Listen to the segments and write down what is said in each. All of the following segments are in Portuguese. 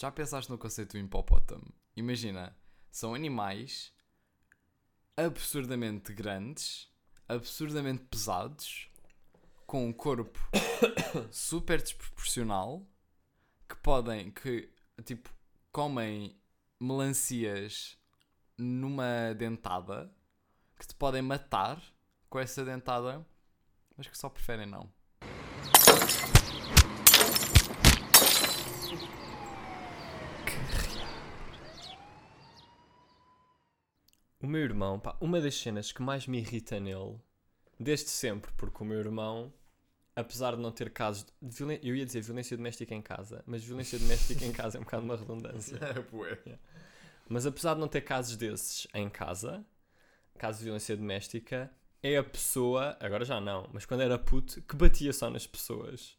Já pensaste no conceito do hipopótamo? Imagina, são animais absurdamente grandes, absurdamente pesados, com um corpo super desproporcional, que podem, que tipo, comem melancias numa dentada, que te podem matar com essa dentada, mas que só preferem não. O meu irmão, pá, uma das cenas que mais me irrita nele, desde sempre, porque o meu irmão, apesar de não ter casos de violência, eu ia dizer violência doméstica em casa, mas violência doméstica em casa é um bocado uma redundância. É, bué. Mas apesar de não ter casos desses em casa, casos de violência doméstica, é a pessoa, agora já não, mas quando era puto, que batia só nas pessoas.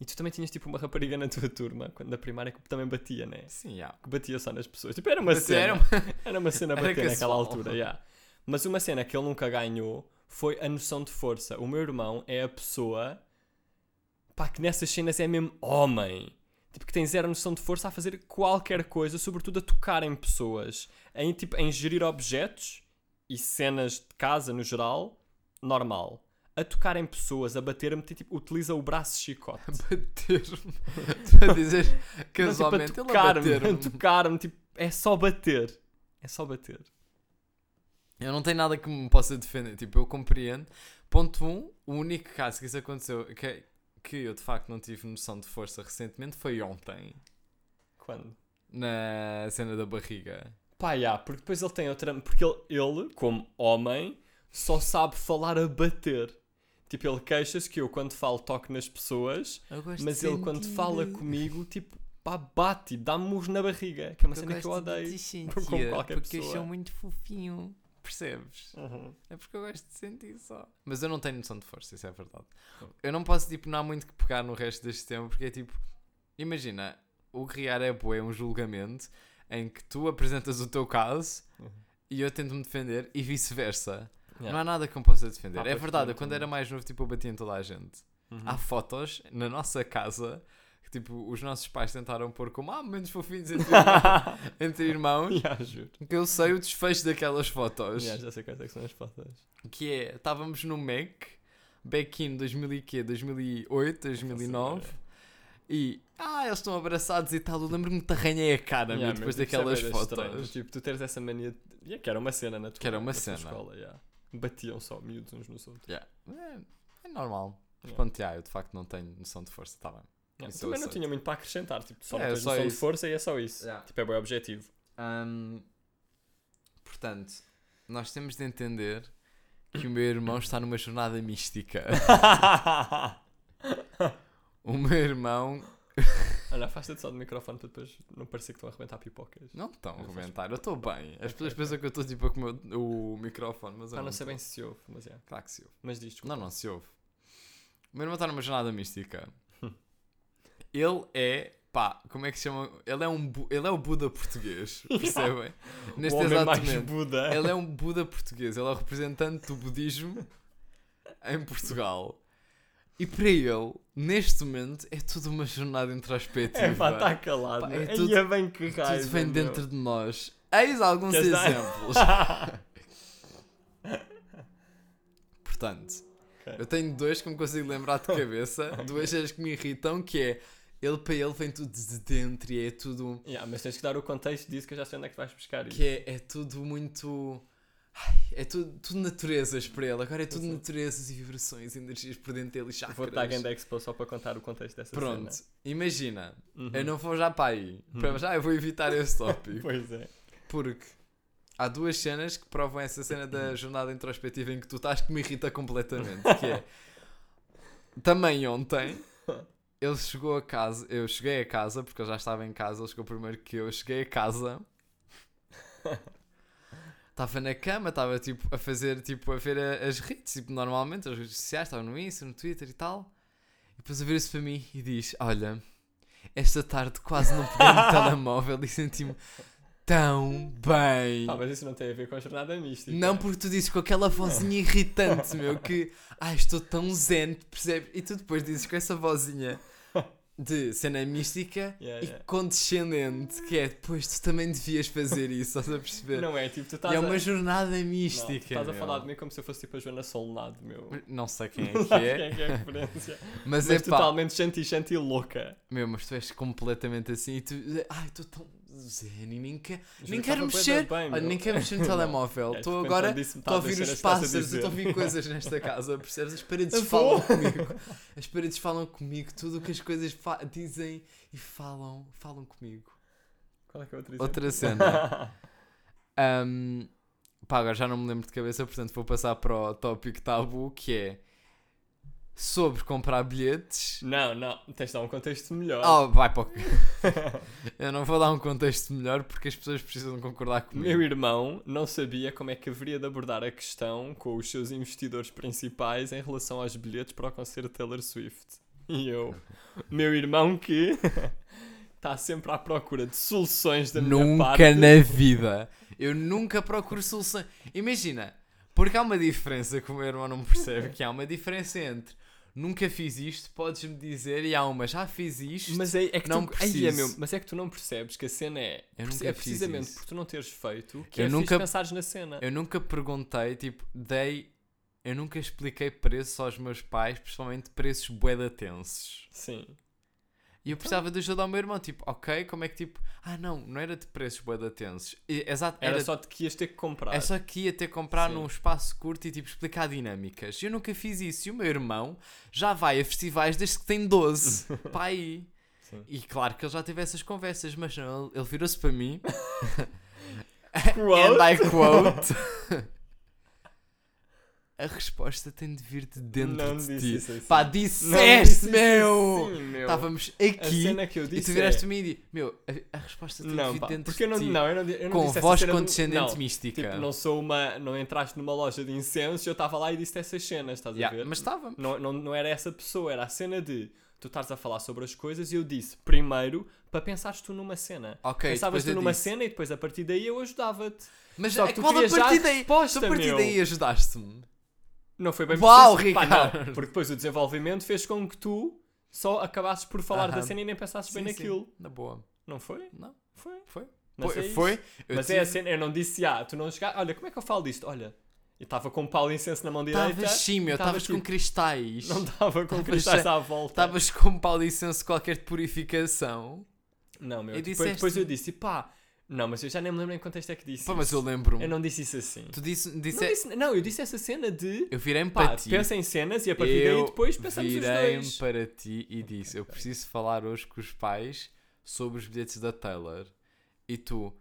E tu também tinhas tipo uma rapariga na tua turma, quando na primária, que também batia, né? Sim, já. Que batia só nas pessoas. Tipo, era uma Bater cena. era Era uma cena bater naquela altura, yeah. Mas uma cena que ele nunca ganhou foi a noção de força. O meu irmão é a pessoa pá, que nessas cenas é mesmo homem. Tipo, que tem zero noção de força a fazer qualquer coisa, sobretudo a tocar em pessoas. Em, tipo, em gerir objetos e cenas de casa no geral, normal. A tocar em pessoas, a bater-me, tipo, utiliza o braço chicote. Bater-me. Para dizer Não, tipo, a casualmente a tocar-me, a tocar-me, tipo, é só bater. É só bater. Eu não tenho nada que me possa defender. Tipo, eu compreendo. Ponto 1. Um, o único caso que isso aconteceu, que, que eu de facto não tive noção de força recentemente, foi ontem. Quando? Na cena da barriga. Pá, já, porque depois ele tem outra. Porque ele, ele, como homem, só sabe falar a bater. Tipo, ele queixa-se que eu, quando falo, toco nas pessoas, mas ele, quando fala comigo, tipo, pá, bate, dá-me murros na barriga. Que é uma cena que eu odeio. como qualquer porque eu sou muito fofinho. Percebes? É porque eu gosto de sentir só. Mas eu não tenho noção de força, isso é verdade. Eu não posso, tipo, não há muito que pegar no resto deste tema, porque é tipo, imagina, o criar é bué, um julgamento em que tu apresentas o teu caso Uhum. e eu tento-me defender e vice-versa. Yeah. Não há nada que eu possa defender. Ah, é verdade, eu quando era mais novo, tipo, eu batia em toda a gente. Uhum. Há fotos na nossa casa que, tipo, os nossos pais tentaram pôr como, ah, momentos fofinhos entre, irmãos- entre irmãos. Yeah, juro. Que eu sei o desfecho daquelas fotos. Yeah, já sei quais é que são as fotos. Que é, estávamos no Mac, back in 2000 e quê? 2008, 2009. E, ah, eles estão abraçados e tal. Eu lembro-me que te arranhei a cara, meu, Yeah, depois tipo, daquelas fotos. estranho. Tipo, tu teres essa mania. de- Yeah, que era uma cena na tua, Que era uma cena. escola. Yeah. Batiam só miúdos uns nos outros. Yeah. É, é normal. Mas Yeah. pronto, yeah, eu de facto não tenho noção de força, está bem. Yeah, Também não aceito. tinha muito para acrescentar. Tipo, só É, tens só noção de isso. força e é só isso. Yeah. Tipo, é bem objetivo. Hum, portanto, nós temos de entender que o meu irmão está numa jornada mística. O meu irmão. Olha, afasta-te só do microfone para depois não parecer que estão a arrebentar pipocas. Não estão a arrebentar, eu estou bem. As pessoas pensam que eu estou tipo a comer o, o microfone, mas eu Ah, não não sei bem se se ouve, mas é. Claro que se ouve. Mas diz. Não, não se ouve. O meu irmão está numa jornada mística. Ele é. Pá, como é que se chama? Ele é, um, ele é o Buda português. Percebem? o Neste homem exato mais momento. Buda. Ele é um Buda português, ele é o representante do budismo em Portugal. E para ele, neste momento, é tudo uma jornada introspectiva. É pá, está calado. Pá, é tudo- é bem que raiva. tudo vem meu. dentro de nós. Eis alguns Queres exemplos. Portanto, Ok. eu tenho dois que me consigo lembrar de cabeça, duas cenas que me irritam, que é ele para ele vem tudo de dentro e é tudo. Yeah, mas tens que dar o contexto disso que eu já sei onde é que vais buscar isso. que é, é tudo muito. Ai, É tudo, tudo naturezas para ele. Agora é tudo Sim. naturezas e vibrações, energias por dentro dele e chakras. Vou dar Ganda Expo só para contar o contexto dessa Pronto, cena. imagina, Uhum. eu não vou já para aí. Para Uhum. já eu vou evitar esse tópico. Pois é. Porque há duas cenas que provam essa cena Uhum. da jornada introspectiva em que tu estás que me irrita completamente. Que é também ontem ele chegou a casa, eu cheguei a casa, porque eu já estava em casa, ele chegou primeiro que eu cheguei a casa. Estava na cama, estava tipo a fazer, tipo, a ver a- as redes, tipo, normalmente, as redes sociais, estava no Insta, no Twitter e tal. E depois a ver-se para mim e diz: Olha, esta tarde quase não peguei no telemóvel e senti-me tão bem. Ah, mas isso não tem a ver com a jornada mística. Não, porque tu dizes com aquela vozinha irritante, meu, que ai, estou tão zen, percebes? E tu depois dizes com essa vozinha de cena mística Yeah, e yeah. condescendente, que é depois tu também devias fazer isso, estás a perceber? Não é, tipo, tu E estás é a... uma jornada Não, tu mística. estás a meu. falar de mim como se eu fosse tipo a Joana Solnado, meu. Não sei quem é Não que é, quem é que é a referência. mas, Mas é pá, totalmente shanty-shanty louca. meu, mas tu és completamente assim e tu, ai, estou tão zen e nem, Juro nem que quero mexer, bem, olha, nem quero mexer no telemóvel, É, estou agora Estou a ouvir os que pássaros, estou a ouvir coisas nesta casa, percebes? As paredes falam comigo. As paredes falam comigo, tudo o que as coisas dizem e falam, falam comigo. Qual é que é outra Outra cena. Ahm, pá, agora já não me lembro de cabeça, portanto vou passar para o tópico tabu, que é sobre comprar bilhetes. Não, não, tens de dar um contexto melhor. Oh, vai para o... Eu não vou dar um contexto melhor porque as pessoas precisam concordar comigo. Meu irmão não sabia como é que haveria de abordar a questão com os seus investidores principais em relação aos bilhetes para o concerto Taylor Swift. E eu, meu irmão que está sempre à procura de soluções da minha Nunca parte. na vida. Eu nunca procuro solução. Imagina, porque há uma diferença que o meu irmão não percebe, que há uma diferença entre nunca fiz isto, podes-me dizer, e há uma já fiz isto. Mas é, é que Não tu, Ai, é preciso. meu, mas é que tu não percebes que a cena é, é precisamente por tu não teres feito que Eu é nunca- pensares na cena. Eu nunca perguntei, tipo, dei. Eu nunca expliquei preços aos meus pais, principalmente preços bué tensos. Sim. E eu precisava de ajuda ao meu irmão, tipo, ok, como é que tipo. Ah, não, não era de preços. E- Exato, Era, era só de que ias ter que comprar. É só que ia ter que comprar Sim. num espaço curto e tipo explicar dinâmicas. Eu nunca fiz isso. E o meu irmão já vai a festivais desde que tem 12. Pá aí. Sim. E claro que ele já teve essas conversas, mas não, ele, ele virou-se para mim. Quote? And I quote. A resposta tem de vir de dentro Não de disse ti. isso assim. Pá, Não disseste, disse isso meu! assim, meu. Estávamos A aqui cena que eu e tu viraste é... e disse: Meu, a, a resposta tem de Não, vir pá, dentro porque eu de não, ti. não, eu não, eu não com voz condescendente não, mística. Tipo, não sou uma. Não entraste numa loja de incensos e eu estava lá e disse essas cenas, estás Yeah, a ver? mas estava. Não, não, não era essa pessoa, era a cena de tu estares a falar sobre as coisas e eu disse primeiro para pensares tu numa cena. Ok, Pensavas tu eu numa disse. cena e depois a partir daí eu ajudava-te. Mas Só a que tu qual a partir daí? resposta, a partir meu. daí ajudaste-me. Não foi bem Uau, preciso. Pá, Ricardo! não, porque depois o desenvolvimento fez com que tu só acabasses por falar da cena e nem pensasses bem Sim, naquilo. Na boa. Não foi? Não. Foi. Foi. Mas foi. é foi. Mas tive- é a cena, eu não disse, ah, tu não chegaste. Olha, como é que eu falo disto? Olha, eu estava com um pau de incenso na mão direita. Estavas sim, meu. tava Estavas com tipo- cristais. Não estava com Tavas cristais a- à volta. Estavas com um pau de incenso qualquer de purificação. Não, meu. E Depois, disseste- depois eu disse, pá. Não, mas eu já nem me lembro em que contexto é que disse. Pá, mas eu lembro-me. Eu não disse isso assim. Tu disse, Não, disse, disse- não, eu disse essa cena de. Eu virei-me Pá, para ti. pensa em cenas e a partir eu daí depois pensamos os virei-me dois. para ti e disse: Eu preciso falar hoje com os pais sobre os bilhetes da Taylor. E tu,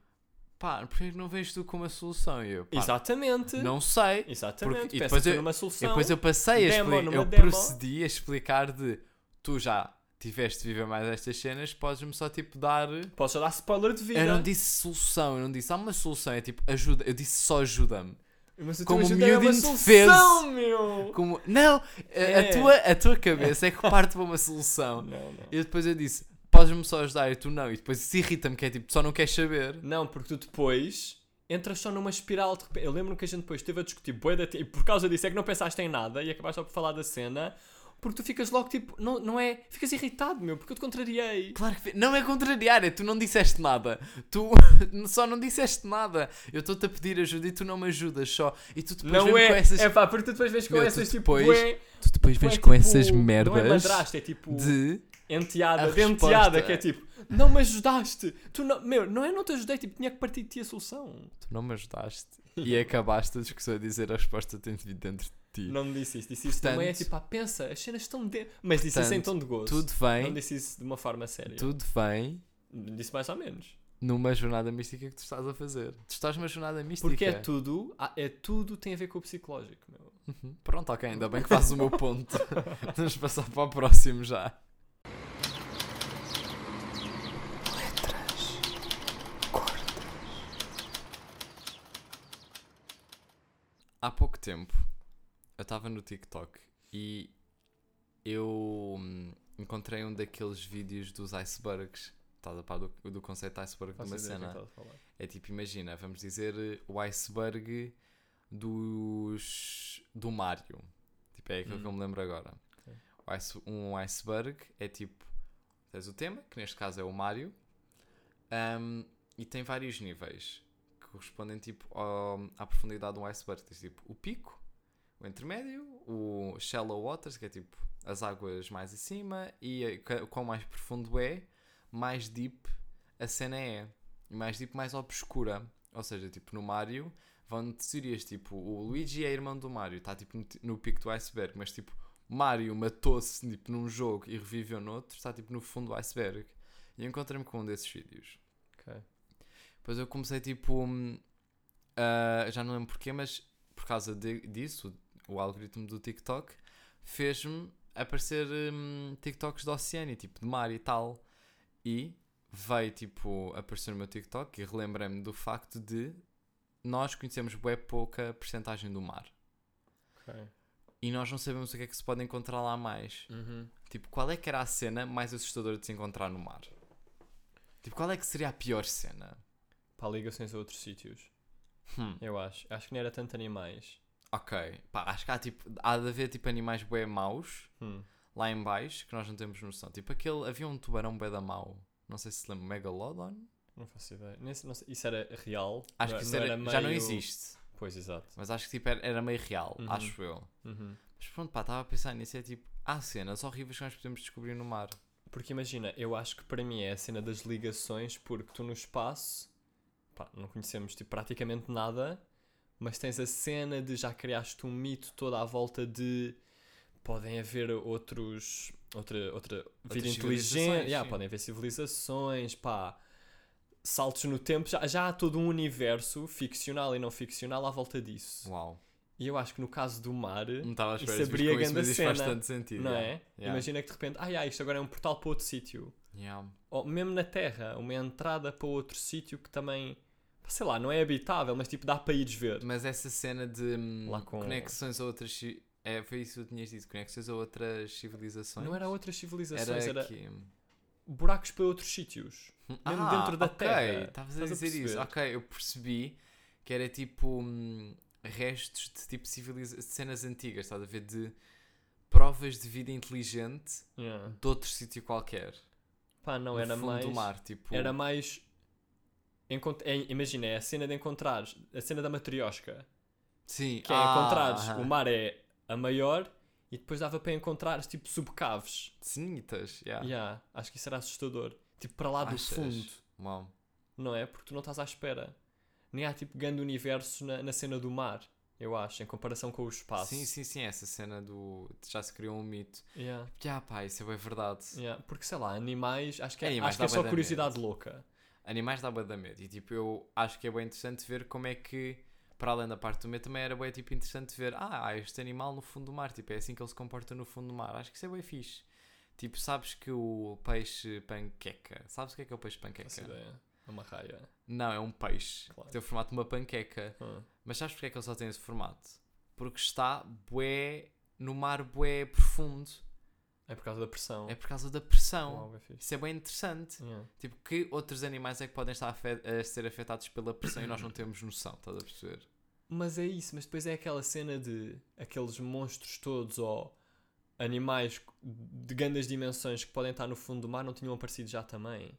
pá, porquê que não vens tu com uma solução? E eu, pá, Exatamente. não sei. Exatamente. Porque- e Pensa depois tu eu- numa E solução. depois eu passei a Demo, explicar, numa eu demo. procedi a explicar de tu já tiveste de viver mais estas cenas, podes-me só tipo dar. Posso dar spoiler de vida. Eu não disse solução, eu não disse há uma solução, é tipo ajuda, eu disse só ajuda-me. Mas o Como ajuda é uma solução, meu. Como, não, a- a, É. tua, a tua cabeça é que parte para uma solução. Não, não. E depois eu disse, podes-me só ajudar e tu não. E depois isso irrita-me, que é tipo, só não queres saber. Não, porque tu depois entras só numa espiral de repente. Eu lembro que a gente depois esteve a discutir da te- e por causa disso é que não pensaste em nada e acabaste só por falar da cena. Porque tu ficas logo tipo, não, não é? Ficas irritado, meu, porque eu te contrariei. Claro que não é contrariar, é tu não disseste nada. Tu só não disseste nada. Eu estou-te a pedir ajuda e tu não me ajudas só. E tu depois Não é, com essas. é pá, porque tu depois vens com Meu, tu essas tipo, depois bué, Tu depois vens com tipo, essas Não é merdas madrasta, é tipo de. enteada, de enteada, que é tipo, não me ajudaste. Tu não, meu, não é não te ajudei, tipo, tinha que partir de ti a solução. Tu não me ajudaste. E acabaste a discussão a dizer a resposta tem de dentro de ti. Não me disse isso, disse isso Portanto- também, é tipo, ah, pensa, as cenas estão dentro. Mas disse isso em tom de gozo. Tudo Não vem, disse isso de uma forma séria. tudo vem Disse mais ou menos. numa jornada mística que tu estás a fazer. Tu estás numa jornada mística. Porque é tudo, ah, é tudo tem a ver com o psicológico, meu. Uhum. Pronto, ok, ainda bem que fazes o meu ponto. Vamos passar para o próximo já. Há pouco tempo eu estava no TikTok e eu hum, encontrei um daqueles vídeos dos icebergs. Estás a par do, do conceito de iceberg de uma cena? É tipo, imagina, vamos dizer eh, o iceberg dos do Mario. Tipo, é aquilo que eu Hum. me lembro agora. Ok. O ice- um iceberg é tipo tens o tema, que neste caso é o Mario, ahm, e tem vários níveis que correspondem tipo ao- à profundidade de um iceberg. Tens tipo o pico, o intermédio, o shallow waters, que é tipo as águas mais acima, e quão mais profundo é, mais deep a cena é. E mais deep, mais obscura. Ou seja, tipo no Mario, vão teorias tipo o Luigi é irmão do Mario, está tipo no, no pico do iceberg, mas tipo Mario matou-se tipo, num jogo e reviveu noutro, está tipo no fundo do iceberg. E encontrei-me com um desses vídeos. Ok. Depois eu comecei tipo. a- já não lembro porquê, mas por causa de- disso, o algoritmo do TikTok fez-me aparecer hum, TikToks do Oceania, tipo de mar e tal. E veio tipo aparecer no meu TikTok e relembrei-me do facto de nós conhecemos bem pouca porcentagem do mar. Ok. E nós não sabemos o que é que se pode encontrar lá mais. Uhum. Tipo, qual é que era a cena mais assustadora de se encontrar no mar? Tipo, qual é que seria a pior cena? Para ligações a outros sítios. Hum. Eu acho. Acho que não era tanto animais. Ok, pá, acho que há, tipo, há de haver tipo animais bué maus Hum. lá em baixo que nós não temos noção. Tipo aquele, havia um tubarão bué da mau, não sei se se lembra, Megalodon? Não faço ideia. Nem sei- não sei- Isso era real? Acho Não- que isso não era, era já não meio- existe, Pois, exato. mas acho que tipo era, era meio real, Uhum. acho eu. Uhum. Mas pronto, pá, estava a pensar nisso, é tipo, há cenas horríveis que nós podemos descobrir no mar. Porque imagina, eu acho que para mim é a cena das ligações, porque tu no espaço pá, não conhecemos tipo, praticamente nada, mas tens a cena de já criaste um mito toda à volta de podem haver outros outra, outra vida inteligente, yeah, sim. podem haver civilizações, pá, saltos no tempo, já, já há todo um universo ficcional e não ficcional à volta disso. Uau, E eu acho que no caso do mar, não estava a Isso esperar abria com isso, grande mas isto cena, faz tanto sentido. não yeah. é? Yeah. Imagina que de repente, ah, yeah, isto agora é um portal para outro sítio. Ou mesmo na Terra, uma entrada para outro sítio que também, sei lá, não é habitável, mas tipo dá para ires ver. Mas essa cena de hum, com- conexões a outras. É, foi isso que tu tinhas dito, conexões a outras civilizações. Não era outras civilizações, era era que... buracos para outros sítios. Mesmo Ah, dentro da ok, Terra. Estavas a Estás a dizer isso. Ok, eu percebi que era tipo hum, restos de tipo civiliza de cenas antigas, estás a ver? De provas de vida inteligente Yeah. de outro sítio qualquer. Pá, não no era fundo mais. do mar, tipo. Era mais. É, imagina, é a cena de encontrares, a cena da matriosca, Sim, que é ah, encontrares, aham. o mar é a maior e depois dava para encontrares tipo subcaves. Cenitas, yeah. Yeah, acho que isso era assustador. Tipo para lá do Achas? fundo. Uau. não é? Porque tu não estás à espera. Nem há tipo grande universo na, na cena do mar, eu acho, em comparação com o espaço. Sim, sim, sim, essa cena do. Já se criou um mito. Yeah, Já, pá, isso é bem verdade. yeah. Porque sei lá, animais, acho que é, Animais acho que é só curiosidade louca. Animais dá bué da medo. E tipo, eu acho que é bem interessante ver como é que, para além da parte do medo, também era bem tipo, interessante ver, ah, há este animal no fundo do mar, tipo, é assim que ele se comporta no fundo do mar. Acho que isso é bem fixe. Tipo, sabes que o peixe panqueca, sabes o que é que é o peixe panqueca? Ideia. É uma raia. Não, é um peixe. Claro. Tem o formato de uma panqueca. Ah, Mas sabes porque é que ele só tem esse formato? Porque está bué, no mar bué profundo. É por causa da pressão. É por causa da pressão. Fixe. Isso é bem interessante. Yeah. Tipo, que outros animais é que podem estar afe- a ser afetados pela pressão e nós não temos noção, estás a perceber? Mas é isso, mas depois é aquela cena de aqueles monstros todos ou animais de grandes dimensões que podem estar no fundo do mar não tinham aparecido já também.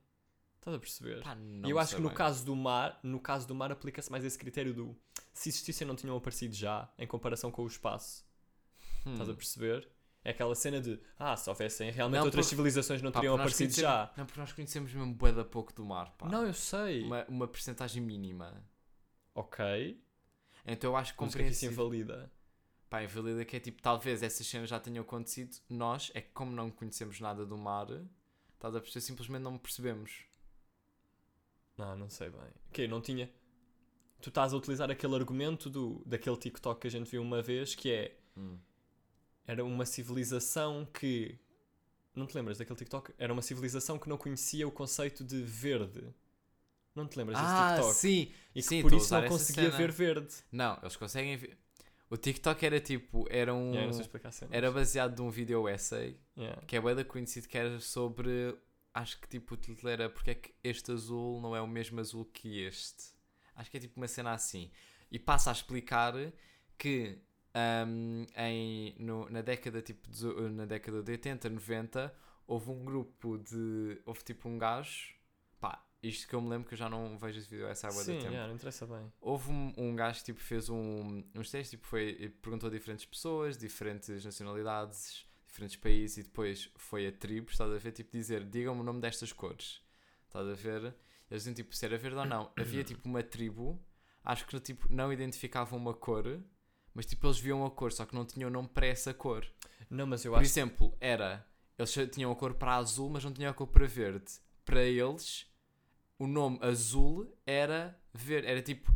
Estás a perceber? Pá, E eu acho que no bem. caso do mar, no caso do mar aplica-se mais esse critério do se existissem não tinham aparecido já em comparação com o espaço. Hum. Estás a perceber? É aquela cena de ah, se houvessem realmente Não, outras porque- civilizações não Pá, teriam aparecido já. Não, porque nós conhecemos mesmo bué da pouco do mar, pá. Não, eu sei. Uma, uma percentagem mínima. Ok. Então eu acho Mas o que é que isso compreensível. invalida? Pá, invalida que é tipo, talvez essas cenas já tenham acontecido. Nós, é que como não conhecemos nada do mar, estás a perceber, simplesmente não percebemos. Não, não sei bem. Ok, não tinha. Tu estás a utilizar aquele argumento do, daquele TikTok que a gente viu uma vez que é Hum. Era uma civilização que. Não te lembras daquele TikTok? Era uma civilização que não conhecia o conceito de verde. Não te lembras desse Ah, TikTok? sim! E que sim, por isso não conseguia cena. ver verde. Não, eles conseguem ver. O TikTok era tipo, era um. Yeah, não sei explicar cenas. Era baseado num video essay Yeah. que é bem conhecido que era sobre. Acho que tipo o título era porque é que este azul não é o mesmo azul que este. Acho que é tipo uma cena assim. E passa a explicar que hum, em, no- na década tipo dezo- na década de 80, 90 houve um grupo de. Houve tipo um gajo. Pá, isto que eu me lembro que eu já não vejo esse vídeo essa água Sim, da tempo. yeah, não interessa bem. Houve um, um gajo que tipo, fez um, uns testes, tipo, foi, perguntou a diferentes pessoas, diferentes nacionalidades, diferentes países e depois foi a tribos, estás a ver? Tipo, dizer, digam-me o nome destas cores, estás a ver? Eles diziam tipo se era verde ou não. Havia tipo uma tribo, acho que tipo, não identificavam uma cor, mas tipo eles viam a cor, só que não tinham nome para essa cor. Não, mas eu Por acho exemplo, era, eles tinham a cor para azul, mas não tinham a cor para verde. Para eles, o nome azul era verde, era tipo,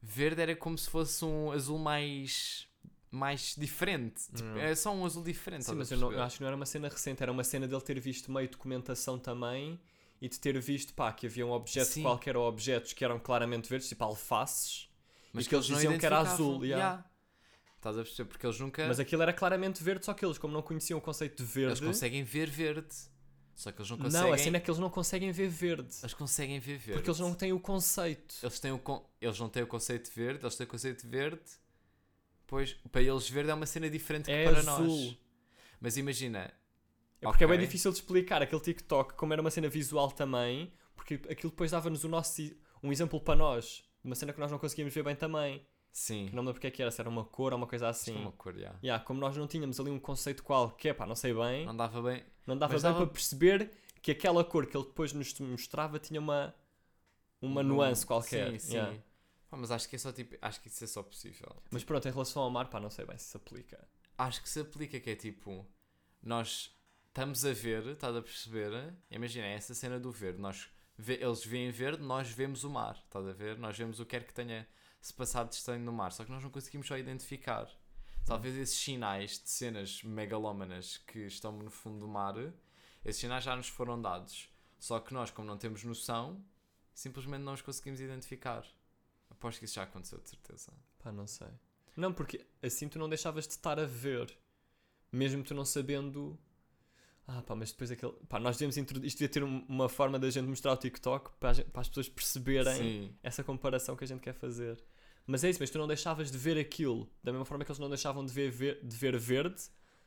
verde era como se fosse um azul mais mais diferente. Tipo, Hum. é só um azul diferente. Sim, mas eu, não- eu acho que não era uma cena recente, era uma cena dele ter visto meio documentação também e de ter visto pá, que havia um objeto Sim. qualquer ou objetos que eram claramente verdes, tipo alfaces, Mas e que eles não diziam que era azul, yeah. Yeah. Estás a perceber? Porque eles nunca. mas aquilo era claramente verde, só que eles, como não conheciam o conceito de verde, Eles conseguem ver verde. Só que eles não conseguem. não, a cena é que eles não conseguem ver verde, Eles conseguem ver verde. porque eles não têm o conceito. Eles, têm o con- eles não têm o conceito de verde, eles têm o conceito de verde. Pois, para eles verde é uma cena diferente que É para azul. nós. Mas imagina, É porque é bem difícil de explicar aquele TikTok, como era uma cena visual também, porque aquilo depois dava-nos o nosso, um exemplo para nós, uma cena que nós não conseguíamos ver bem também. Sim. Que não me lembro porque é que era, se era uma cor ou uma coisa assim. uma cor, já. Yeah, como nós não tínhamos ali um conceito qualquer, pá, não sei bem, Não dava bem. não dava mas bem dava- para perceber que aquela cor que ele depois nos mostrava tinha uma, uma um- nuance qualquer. Sim, sim. yeah. Pá, mas acho que é só tipo. Acho que isso é só possível. Mas pronto, em relação ao mar, pá, não sei bem se se aplica. Acho que se aplica que é tipo. Nós estamos a ver, estás a perceber? Imagina, é essa cena do verde. Nós eles veem verde, nós vemos o mar, estás a ver? Nós vemos o que quer que tenha se passado de estranho no mar, só que nós não conseguimos só identificar. Talvez esses sinais de cenas megalómanas que estão no fundo do mar, esses sinais já nos foram dados. Só que nós, como não temos noção, simplesmente não os conseguimos identificar. Aposto que isso já aconteceu, de certeza. Pá, não sei. Não, porque assim tu não deixavas de estar a ver. Mesmo tu não sabendo. Ah, pá, mas depois aquele. Pá, nós devíamos introduzir. Isto devia ter um- uma forma da gente mostrar o TikTok para, gente- para as pessoas perceberem Sim. essa comparação que a gente quer fazer. Mas é isso, mas tu não deixavas de ver aquilo da mesma forma que eles não deixavam de ver, ver- de ver verde,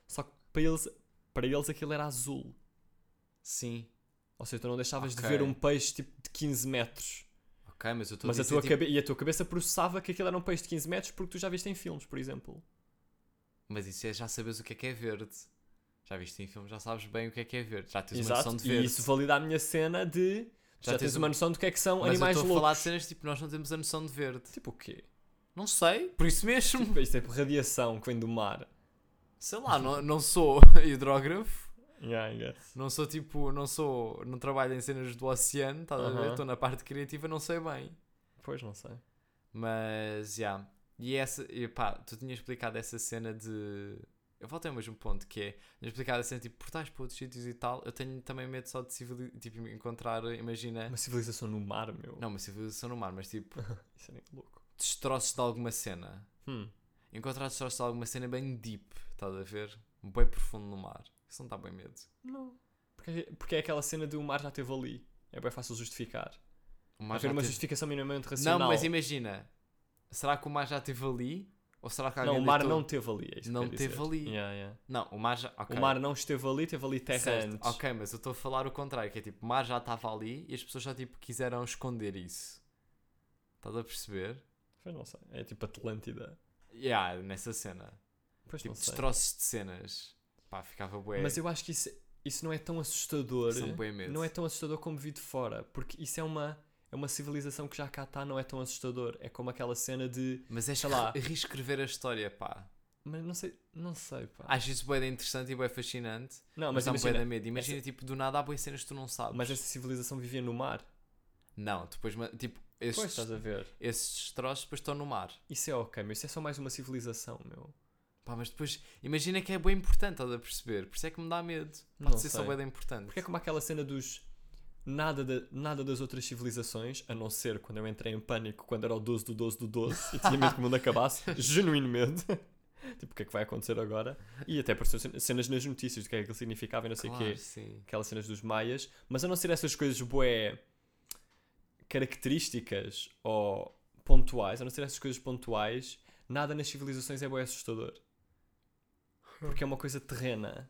só que para eles, para eles aquilo era azul. Sim. Ou seja, tu não deixavas Ok. de ver um peixe tipo de 15 metros. Ok, mas eu estou a a tua tipo, cabe... E a tua cabeça processava que aquilo era um peixe de 15 metros porque tu já viste em filmes, por exemplo. Mas isso é já sabes o que é que é verde. Já viste em filmes, já sabes bem o que é que é verde. Já tens uma Exato. noção de E verde. isso valida a minha cena de. Já, Já tens uma um- noção do que é que são Mas animais eu estou a loucos. falar de cenas tipo, nós não temos a noção de verde. Tipo o quê? Não sei, por isso mesmo. Tipo, isto é por radiação que vem do mar. Sei lá, não, não sou hidrógrafo. Yeah, I guess. Não sou tipo, não sou, não trabalho em cenas do oceano, estás a ver? Estou na parte criativa, não sei bem. Pois não sei. Mas, já. E essa, e pá, tu tinhas explicado essa cena de. Eu voltei ao mesmo ponto, que é. Tinhas explicado a cena tipo portais para outros sítios e tal. Eu tenho também medo só de civili- tipo, encontrar, imagina. Uma civilização no mar, meu. Não, uma civilização no mar, mas tipo, Isso é nem louco. destroços de alguma cena. Hum. Encontrar destroços de alguma cena bem deep, estás a ver? Bem profundo no mar. Isso não dá bem medo. Não. Porque, porque é aquela cena de o mar já esteve ali. É bem fácil justificar. O mar Haver uma teve- justificação minimamente racional. Não, mas imagina. Será que o mar já esteve ali? Ou será que alguém Não, o mar deitou- não esteve ali. É isso que Não eu quero teve dizer. ali. Yeah, yeah. Não, o mar já. ok. O mar não esteve ali, teve ali terra Certo, antes. Ok, mas eu estou a falar o contrário, que é tipo, o mar já estava ali e as pessoas já tipo quiseram esconder isso. Estás a perceber? Pois não sei. É tipo Atlântida. Yeah, nessa cena. Pois Tipo, não sei. destroços de cenas. Pá, ficava bué. Mas eu acho que isso, isso não é tão assustador. São bué medo. Não é tão assustador como vi de fora. Porque isso é uma, é uma civilização que já cá está, não é tão assustador. É como aquela cena de. Mas é sei lá. reescrever a história, pá. Mas não sei, não sei, pá. Acho isso de interessante e bué fascinante. não, Mas, mas, dá bué de imagina, medo. Imagina, tipo, do nada há bué cenas que tu não sabes. mas essa civilização vivia no mar. Não, depois, tipo, Pois esses, estás a ver. esses destroços depois estão no mar. Isso é ok, mas isso é só mais uma civilização, meu. Pá, mas depois, imagina que é bem importante, estás a perceber? Por isso é que me dá medo. Pode Não ser só sei. bem importante. Porque é como aquela cena dos. Nada, da- nada das outras civilizações, a não ser quando eu entrei em pânico quando era o 12 do 12 do 12 e tinha medo que o mundo acabasse, genuíno medo. tipo, o que é que vai acontecer agora? E até apareceu cen- cenas nas notícias do que é que aquilo significava e não sei o Claro, quê. sim. Aquelas cenas dos maias. Mas a não ser essas coisas bué características ou pontuais, a não ser essas coisas pontuais, nada nas civilizações é bué assustador. Porque é uma coisa terrena.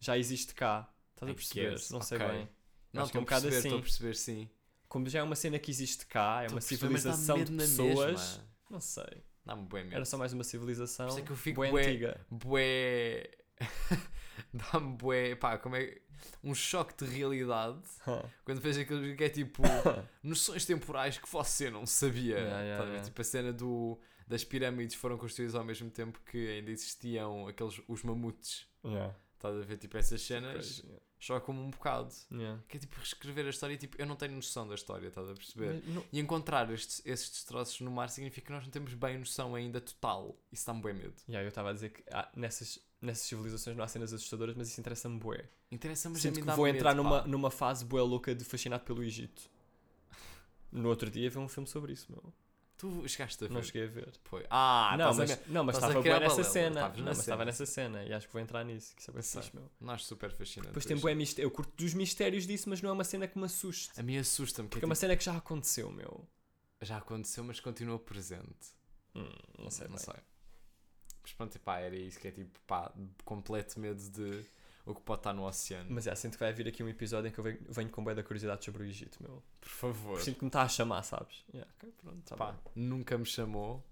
Já existe cá. Estás a perceber? Não sei ok. bem. Não, é estou um bocado perceber, estou a assim. perceber, sim. Como já é uma cena que existe cá, é Estou uma civilização de pessoas. mesma. Não sei. Dá-me bem medo. Era só mais uma civilização Por isso é que eu fico bué bué- antiga. Bué. Dá-me bué. Pá, como é. Um choque de realidade quando vejo aquilo que é tipo. noções temporais que você não sabia. Yeah, yeah, yeah. Tipo a cena do, das pirâmides foram construídas ao mesmo tempo que ainda existiam aqueles, os mamutes. Yeah. Estás a ver? Tipo essas cenas Crazy, yeah. Chocam-me um bocado. Yeah. Que é tipo reescrever a história e tipo, eu não tenho noção da história, estás a perceber? Mas não- E encontrar estes, esses destroços no mar significa que nós não temos bem noção ainda total. Isso dá-me bem medo. Yeah, eu estava a dizer que ah, nessas, nessas civilizações não há cenas assustadoras, mas isso interessa-me bué. Interessa-me Sinto que vou entrar medo, numa, pá. numa fase bué louca de fascinado pelo Egito. No outro dia vi um filme sobre isso, meu. Tu chegaste a ver? Não cheguei a ver. Foi. Ah, não, a mas, ver? não, mas a estava nessa cena. Não, mas estava nessa cena e acho que vou entrar nisso, que isso é bem fixe, meu. Nós super fascinante. Depois tem bué mistério. Eu curto dos mistérios disso, mas não é uma cena que me assuste. A mim assusta-me que Porque é é uma tipo, cena que já aconteceu, meu. já aconteceu, mas continua presente. Hum, não sei, não bem. sei. Mas pronto, pá, era isso que é tipo, pá, completo medo de o que pode estar no oceano. Mas é, sinto que vai haver aqui um episódio em que eu venho, venho com bué da curiosidade sobre o Egito, meu. Por favor. Sinto que me está a chamar, sabes? Yeah, ok, pronto, tá Pá, bem. nunca me chamou.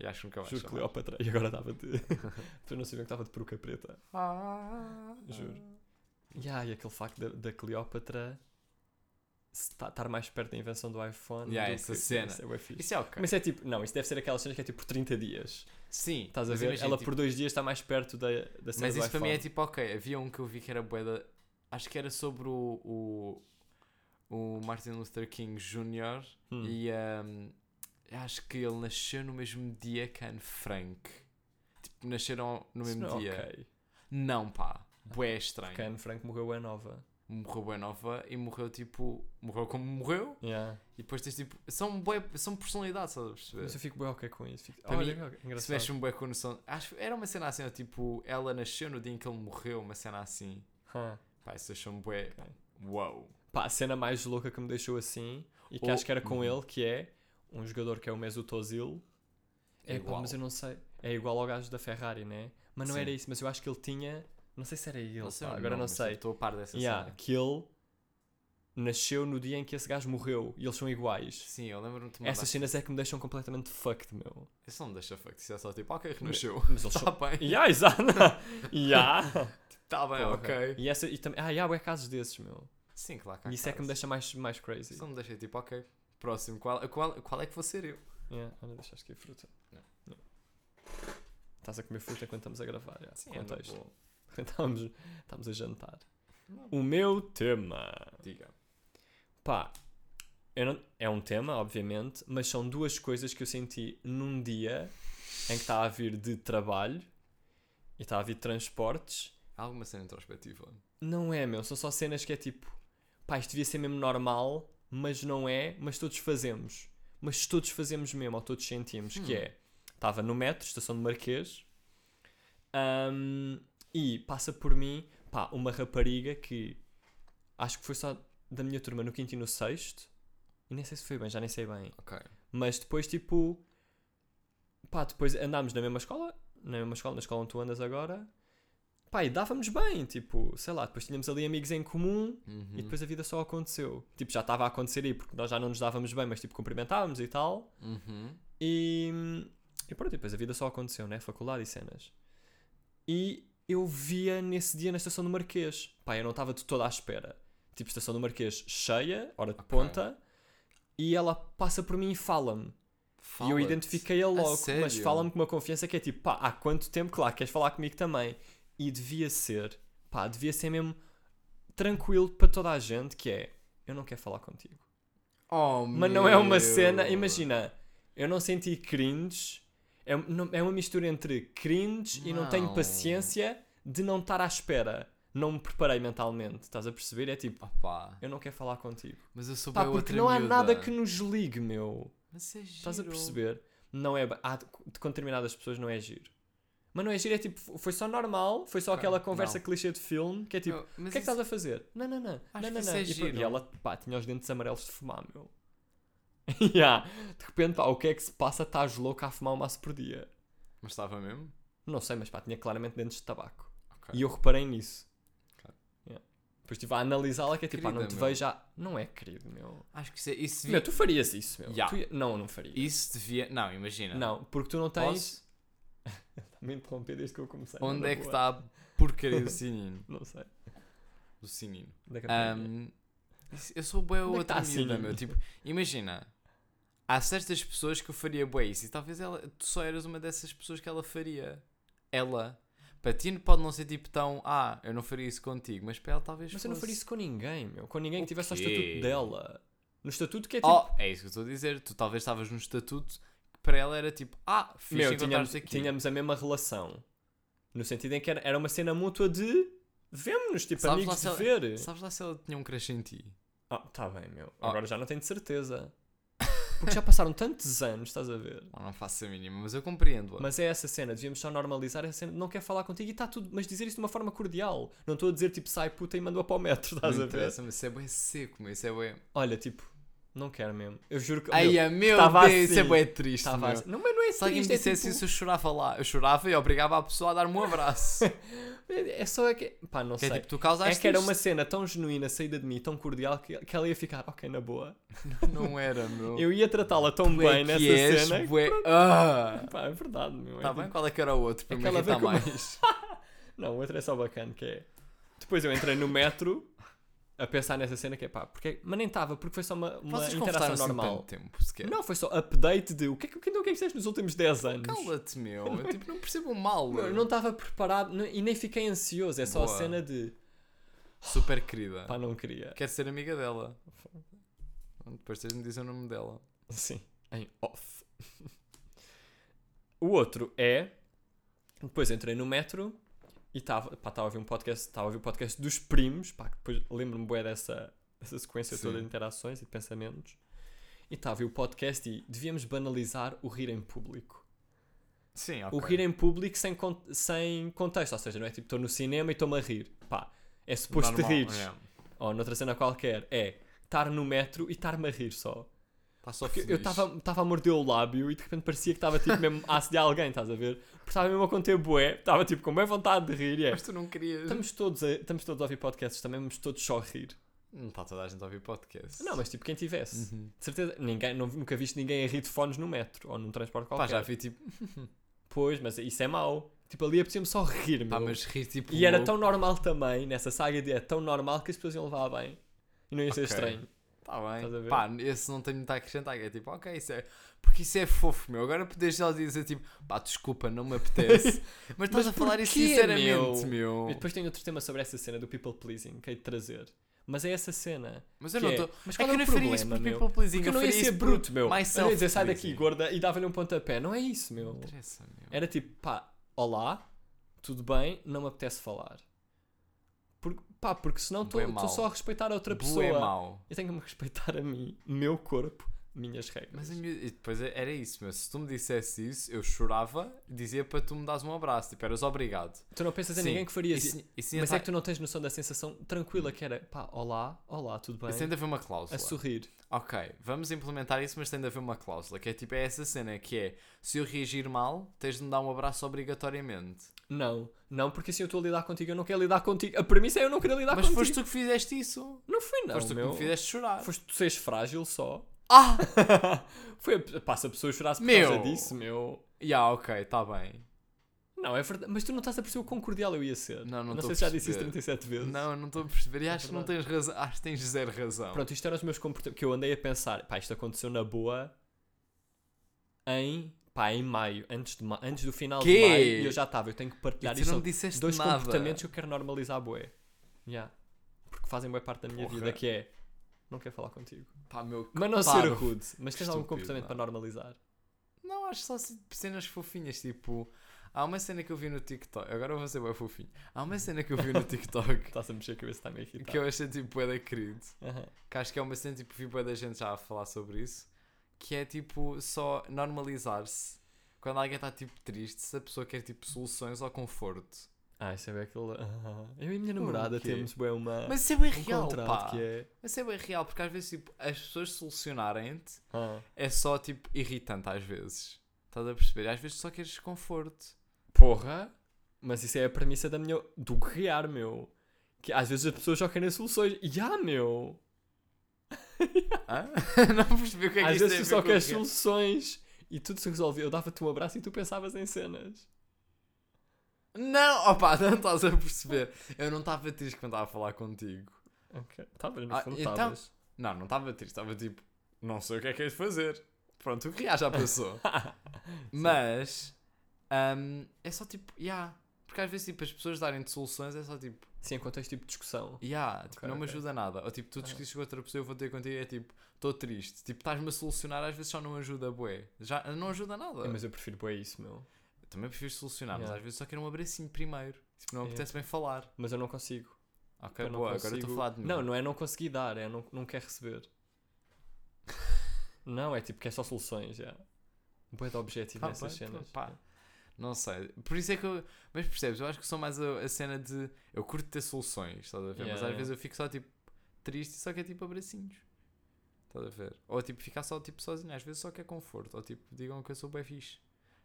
E acho que nunca vai Juro chamar. Cleópatra. E agora estava de. Depois não sabia que estava de peruca preta. Ah, Juro. Yeah, e aquele facto da, da Cleópatra estar mais perto da invenção do iPhone. Yeah, do essa que- cena. Isso é. Isso é ok. Mas é tipo, não, isso deve ser aquelas cenas que é tipo por 30 dias. Sim. Estás a ver? imagina, Ela tipo, por dois dias está mais perto da, da cena Mas isso para mim é tipo, ok. Havia um que eu vi que era boeda. Acho que era sobre o, o, o Martin Luther King Jr. Hum. E um, acho que ele nasceu no mesmo dia que Anne Frank. Tipo, nasceram no mesmo não é dia. ok. Não, pá. Bué estranho. Porque a Anne Frank morreu é nova. Morreu bué nova e morreu tipo. Morreu como morreu. Yeah. E depois tens tipo. São, bué, são personalidades, perceber? Mas eu fico bem ok com isso. Fico, Para olha, mim, Se engraçado. mexe um bué com a noção. Acho era uma cena assim, tipo. Ela nasceu no dia em que ele morreu, uma cena assim. Huh. Pá, isso achou-me bué. Ok. Uau. Pá, a cena mais louca que me deixou assim e que Ou- acho que era com Uhum. ele, que é um jogador que é o Mesut Ozil. É É, pá, igual. mas eu não sei. É igual ao gajo da Ferrari, né? Mas não Sim. era isso, mas eu acho que ele tinha. Não sei se era ele, Não sei pá, agora não mas, sei. Estou a par dessa Yeah, cena. que ele nasceu no dia em que esse gajo morreu e eles são iguais. Sim, eu lembro-me de Essas cenas é que me deixam completamente fucked, meu. Isso não me deixa fuck. Isso é só tipo, ok, renasceu. Mas eles Tá são. bem. Yeah, exato. yeah. Tá bem, Porra. ok. E, essa, e também. Ah, yeah, é casos desses, meu. Sim, claro E isso é que me casos. deixa mais, mais crazy. Isso não me deixa tipo, ok. Próximo. Qual, qual, qual é que vou ser eu? Yeah, olha, deixaste aqui a fruta. Não. Não. Estás a comer fruta enquanto estamos a gravar. Yeah. Sim, é Contexto. bom. estamos, estamos a jantar. Não. O meu tema. Diga. Pá, não- é um tema, obviamente, mas são duas coisas que eu senti num dia em que estava a vir de trabalho e estava a vir de transportes. Há alguma cena introspectiva? Não é, meu, são só cenas que é tipo, pá, isto devia ser mesmo normal, mas não é, mas todos fazemos. Mas todos fazemos mesmo, ou todos sentimos, que Hum. é, estava no metro, estação de Marquês, ahm, e passa por mim, pá, uma rapariga que acho que foi só da minha turma no quinto e no sexto, e nem sei se foi bem, já nem sei bem. Ok. Mas depois, tipo, pá, depois andámos na mesma escola, na mesma escola, na escola onde tu andas agora, pá, e dávamos bem, tipo, sei lá, depois tínhamos ali amigos em comum Uhum. e depois a vida só aconteceu. Tipo, já estava a acontecer aí porque nós já não nos dávamos bem, mas tipo, cumprimentávamos e tal. Uhum. E, e pronto, e depois a vida só aconteceu, né? Faculdade e cenas. E eu via nesse dia na estação do Marquês. Pá, eu não estava de toda à espera. Tipo, estação do Marquês cheia, hora de Ok. ponta, e ela passa por mim e fala-me. E eu identifiquei-a logo, mas fala-me com uma confiança que é tipo, pá, há quanto tempo, claro, queres falar comigo também? E devia ser, pá, devia ser mesmo tranquilo para toda a gente, que é, eu não quero falar contigo. Oh, Mas não é uma cena, imagina, eu não senti cringe, é, não- é uma mistura entre cringe e não tenho Não. paciência de não estar à espera. Não me preparei mentalmente, estás a perceber? É tipo, Opá. eu não quero falar contigo. Mas eu sou Pá, bem porque não há miúda. nada que nos ligue, meu. Mas é Estás a giro. perceber? Não é. Há, de- com determinadas pessoas não é giro. Mas não é giro, é tipo, foi só normal, foi só aquela conversa não. clichê de filme que é tipo, o que é que isso- estás a fazer? Não, não, não. Acho não, que não, isso não. é e, giro. e ela, pá, tinha os dentes amarelos de fumar, meu. yeah. De repente, pá, o que é que se passa? Estás louco a fumar um maço por dia. Mas estava mesmo? Não sei, mas pá, tinha claramente dentes de tabaco. Ok. E eu reparei nisso. Ok. Yeah. Depois estive a analisá-la que é tipo, ah, não Querida, te meu. vejo já. Não é querido, meu. Acho que isso, é, isso Meu, devia. tu farias isso, meu. Ya. Tu Não, não farias. Isso devia. Não, imagina. Não, porque tu não tens. Está-me a interromper desde que eu comecei. Onde é que está a porcaria do sininho? Não sei. Do sininho. Ahm, isso- eu sou bué Onde é outra miúda, meu. Tipo, imagina. Há certas pessoas que eu faria bué isso e talvez ela, tu só eras uma dessas pessoas que ela faria. Ela. Para ti pode não ser tipo tão, ah, eu não faria isso contigo, mas para ela talvez Mas eu não faria fosse. isso com ninguém, meu. Com ninguém O que tivesse o estatuto dela. No estatuto que é tipo. Oh, é isso que eu estou a dizer. Tu talvez estavas num estatuto que para ela era tipo, ah, fixe meu, tínhamos, aqui. tínhamos a mesma relação. No sentido em que era, era uma cena mútua de. Vemo-nos, tipo, Sabes amigos de ela- ver. Sabes lá se ela tinha um crush em ti? Ah, tá bem, meu. Oh. Agora já não tenho de certeza. Porque já passaram tantos anos, estás a ver? Não, não faço a mínima, mas eu compreendo. Mas é essa cena, devíamos só normalizar essa cena, não quer falar contigo e está tudo, mas dizer isso de uma forma cordial. Não estou a dizer tipo sai puta e manda-a para o metro, estás não a ver? interessa, mas isso é bem seco, meu. Isso é bem. Olha, tipo, não quero mesmo. Eu juro que. Ai, meu, é meu Deus, isso é assim. bem triste. tava meu. assim. Não, mas não é Se alguém me triste, é dissesse tipo- isso, eu chorava lá. Eu chorava e obrigava a pessoa a dar-me um abraço. É só que. Pá, não que é sei. tipo, tu causaste É que era isto. uma cena tão genuína saída de mim, tão cordial, que, que ela ia ficar, ok, na boa. Não era, meu. Eu ia tratá-la tão é bem nessa és, cena. bué- Ah! Pá, é verdade, meu. é Tá tipo- bem? Qual é que era o outro? Para me Aquela irritar como- mais. Não, o outro é só bacana, que é... Depois eu entrei no metro a pensar nessa cena que é pá, porque... mas nem estava, porque foi só uma, uma Vocês interação assim normal. tempo, sequer. Não, foi só update de o que é que, o que, o que, é que fizeste nos últimos 10 anos. Cala-te, meu. Eu, tipo, não percebo mal. Meu, eu não estava preparado não- e nem fiquei ansioso, é só a Boa. cena de Super querida. pá, não queria. Quero ser amiga dela. Depois de me dizer o nome dela. Sim, em off. o outro é. Depois entrei no metro e estava a ouvir um podcast, estava a ouvir o podcast dos primos, pá, que depois lembro-me bem dessa, dessa sequência Sim. toda de interações e de pensamentos. E estava a ouvir o podcast e devíamos banalizar o rir em público. Sim, O rir em público sem, sem contexto, ou seja, não é tipo estou no cinema e estou-me a rir. Pá, é suposto te rires. É. Ou noutra cena qualquer, é estar no metro e estar-me a rir só. Eu estava a morder o lábio e de repente parecia que estava tipo mesmo a assediar alguém, estás a ver? Porque estava mesmo a conter bué, estava tipo com bem vontade de rir e é. Mas tu não querias. Estamos todos, a, estamos todos a ouvir podcasts também, vamos todos só a rir. Não está toda a gente a ouvir podcast. Não, mas tipo quem tivesse. Uhum. De certeza, ninguém, não, nunca viste ninguém a rir de fones no metro ou num transporte qualquer. Pá, já vi tipo. Pois, mas isso é mau. Tipo, ali apetecia-me só rir, meu. Pá, mas rir tipo. E era louco. tão normal também, nessa saga de é tão normal que as pessoas iam levar bem. E não ia ser Ok. estranho. Tá bem. Estás a ver? Pá, esse não tenho muito a acrescentar. É tipo, ok, isso é. Porque isso é fofo, meu. Agora podes já dizer tipo, pá, desculpa, não me apetece. Mas estás a falar isso sinceramente, meu? meu. E depois tem outro tema sobre essa cena do people pleasing que hei de trazer. Mas é essa cena. Mas eu não é, estou. Mas É que é, eu não faria isso por people pleasing. Porque eu não ia ser bruto, meu. mais Eu não ia dizer, sai daqui, gorda, e dava-lhe um pontapé. Não é isso, meu. Não interessa, meu. Era tipo, pá, olá, tudo bem, não me apetece falar. Pá, porque senão estou só a respeitar a outra Bué pessoa. mau. Eu tenho que me respeitar a mim, meu corpo, minhas regras. Mas minha- e depois é, era isso, meu. Se tu me dissesse isso, eu chorava e dizia para tu me dares um abraço. Tipo, eras obrigado. Tu não pensas em Sim, ninguém que faria Isso, isso. Mas ainda é que tu não tens noção da sensação tranquila que era, pá, olá, olá, tudo bem? Isso tem de haver uma cláusula. A sorrir. Ok, vamos implementar isso, mas tem de haver uma cláusula. Que é tipo, é essa cena que é, se eu reagir mal, tens de me dar um abraço obrigatoriamente. Não, não, porque assim eu estou a lidar contigo, eu não quero lidar contigo. A premissa é eu não querer lidar mas contigo. foste tu que fizeste isso. Não foi não, foste tu meu. que me fizeste chorar. Foste tu seres frágil só. Ah! foi a, pá, se a pessoa chorasse por Meu. causa disso, meu. Ya, ok, tá bem. Não, é verdade. Mas tu não estás a perceber o quão cordial eu ia ser. Não, não não sei se já disse isso perceber. 37 vezes. Não, não estou a perceber. E É acho que não tens razão. Acho que tens zero razão. Pronto, isto eram os meus comportamentos. Que eu andei a pensar, pá, isto aconteceu na boa em. Pá, em maio, antes, de ma- antes do final Quê? de maio. E eu já estava, eu tenho que partilhar isso. dois nada. comportamentos que eu quero normalizar, boé. Já. Porque fazem boa parte da minha Porra. vida, que é. Não quero falar contigo. Pá, meu, que Mas não ser rude. Mas Que tens algum comportamento não. para normalizar? Não, acho só cenas fofinhas, tipo... Há uma cena que eu vi no TikTok, agora eu vou ser bem fofinho. Há uma cena que eu vi no TikTok Estás a mexer a cabeça, está meio irritado. que eu achei tipo bué da querido. Que acho que é uma cena, tipo, vi bué da gente já a falar sobre isso. Que é tipo só normalizar-se. Quando alguém está tipo triste, se a pessoa quer tipo soluções ou conforto. Ah, isso é bem aquele. Ah, eu e a minha namorada temos bem uma. Mas isso é bem um real, pá. que é. Mas isso é bem real, porque às vezes tipo, as pessoas solucionarem-te Ah. é só tipo irritante às vezes. Estás a perceber? Às vezes só queres conforto. Porra! Mas isso é a premissa da minha. do guerrear, meu. Que às vezes as pessoas só querem soluções. E ah, meu! Não percebi o que é que às vezes tu só queres soluções e tudo se resolvia. Eu dava-te um abraço e tu pensavas em cenas. Não, opa, não estás a perceber. Eu não estava triste quando estava a falar contigo. Ok. Estavas, no Ah, fundo, então- estavas. Não, não estava triste, estava tipo, não sei o que é que é de fazer. Pronto, o que já já passou. Mas hum, é só tipo, yeah. Porque às vezes tipo, as pessoas darem-te soluções é só tipo, Sim, em contexto tipo de discussão. yeah, tipo, Ok, não me ajuda nada. Ou tipo, tu discutiste com outra pessoa, eu vou ter contigo é tipo, estou triste. Tipo, estás-me a solucionar, às vezes só não ajuda, bué. Já não ajuda nada. É, mas eu prefiro bem isso, meu. Eu também prefiro solucionar, mas Yeah. às vezes só quero um abracinho primeiro. Tipo, não me Yeah. apetece bem falar. Mas eu não consigo. Ok, Eu boa, agora estou a consigo- falar de mim. Não, não é não conseguir dar, é não, não quer receber. não, é tipo que é só soluções, já. Boa de objetivo Tá nessas cenas. pá. Não sei. Por isso é que eu. Mas percebes? Eu acho que sou mais a, a cena de. Eu curto ter soluções, estás a ver? Yeah, mas às yeah. vezes eu fico só tipo triste e só quer tipo abracinhos. Estás a ver? Ou tipo ficar só tipo sozinho. Às vezes só quer conforto. Ou tipo digam que eu sou bem fixe.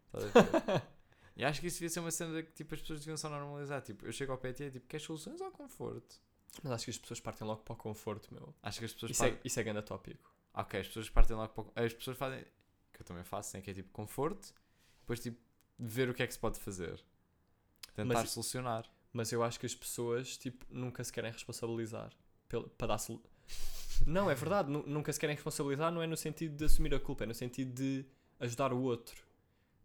Estás a ver? e acho que isso devia ser uma cena que tipo as pessoas deviam só normalizar. Tipo, eu chego ao pé e é tipo, queres soluções ou conforto? Mas acho que as pessoas partem logo para o conforto, meu. Acho que as pessoas Isso partem. é, isso é grande tópico. Ok, as pessoas partem logo para. o- As pessoas fazem. Que eu também faço, né? que é tipo conforto. Depois tipo ver o que é que se pode fazer. Tentar Mas- solucionar. Mas eu acho que as pessoas, tipo, nunca se querem responsabilizar pelo- para dar solu... Não, é verdade. nu- Nunca se querem responsabilizar, não é no sentido de assumir a culpa, é no sentido de ajudar o outro.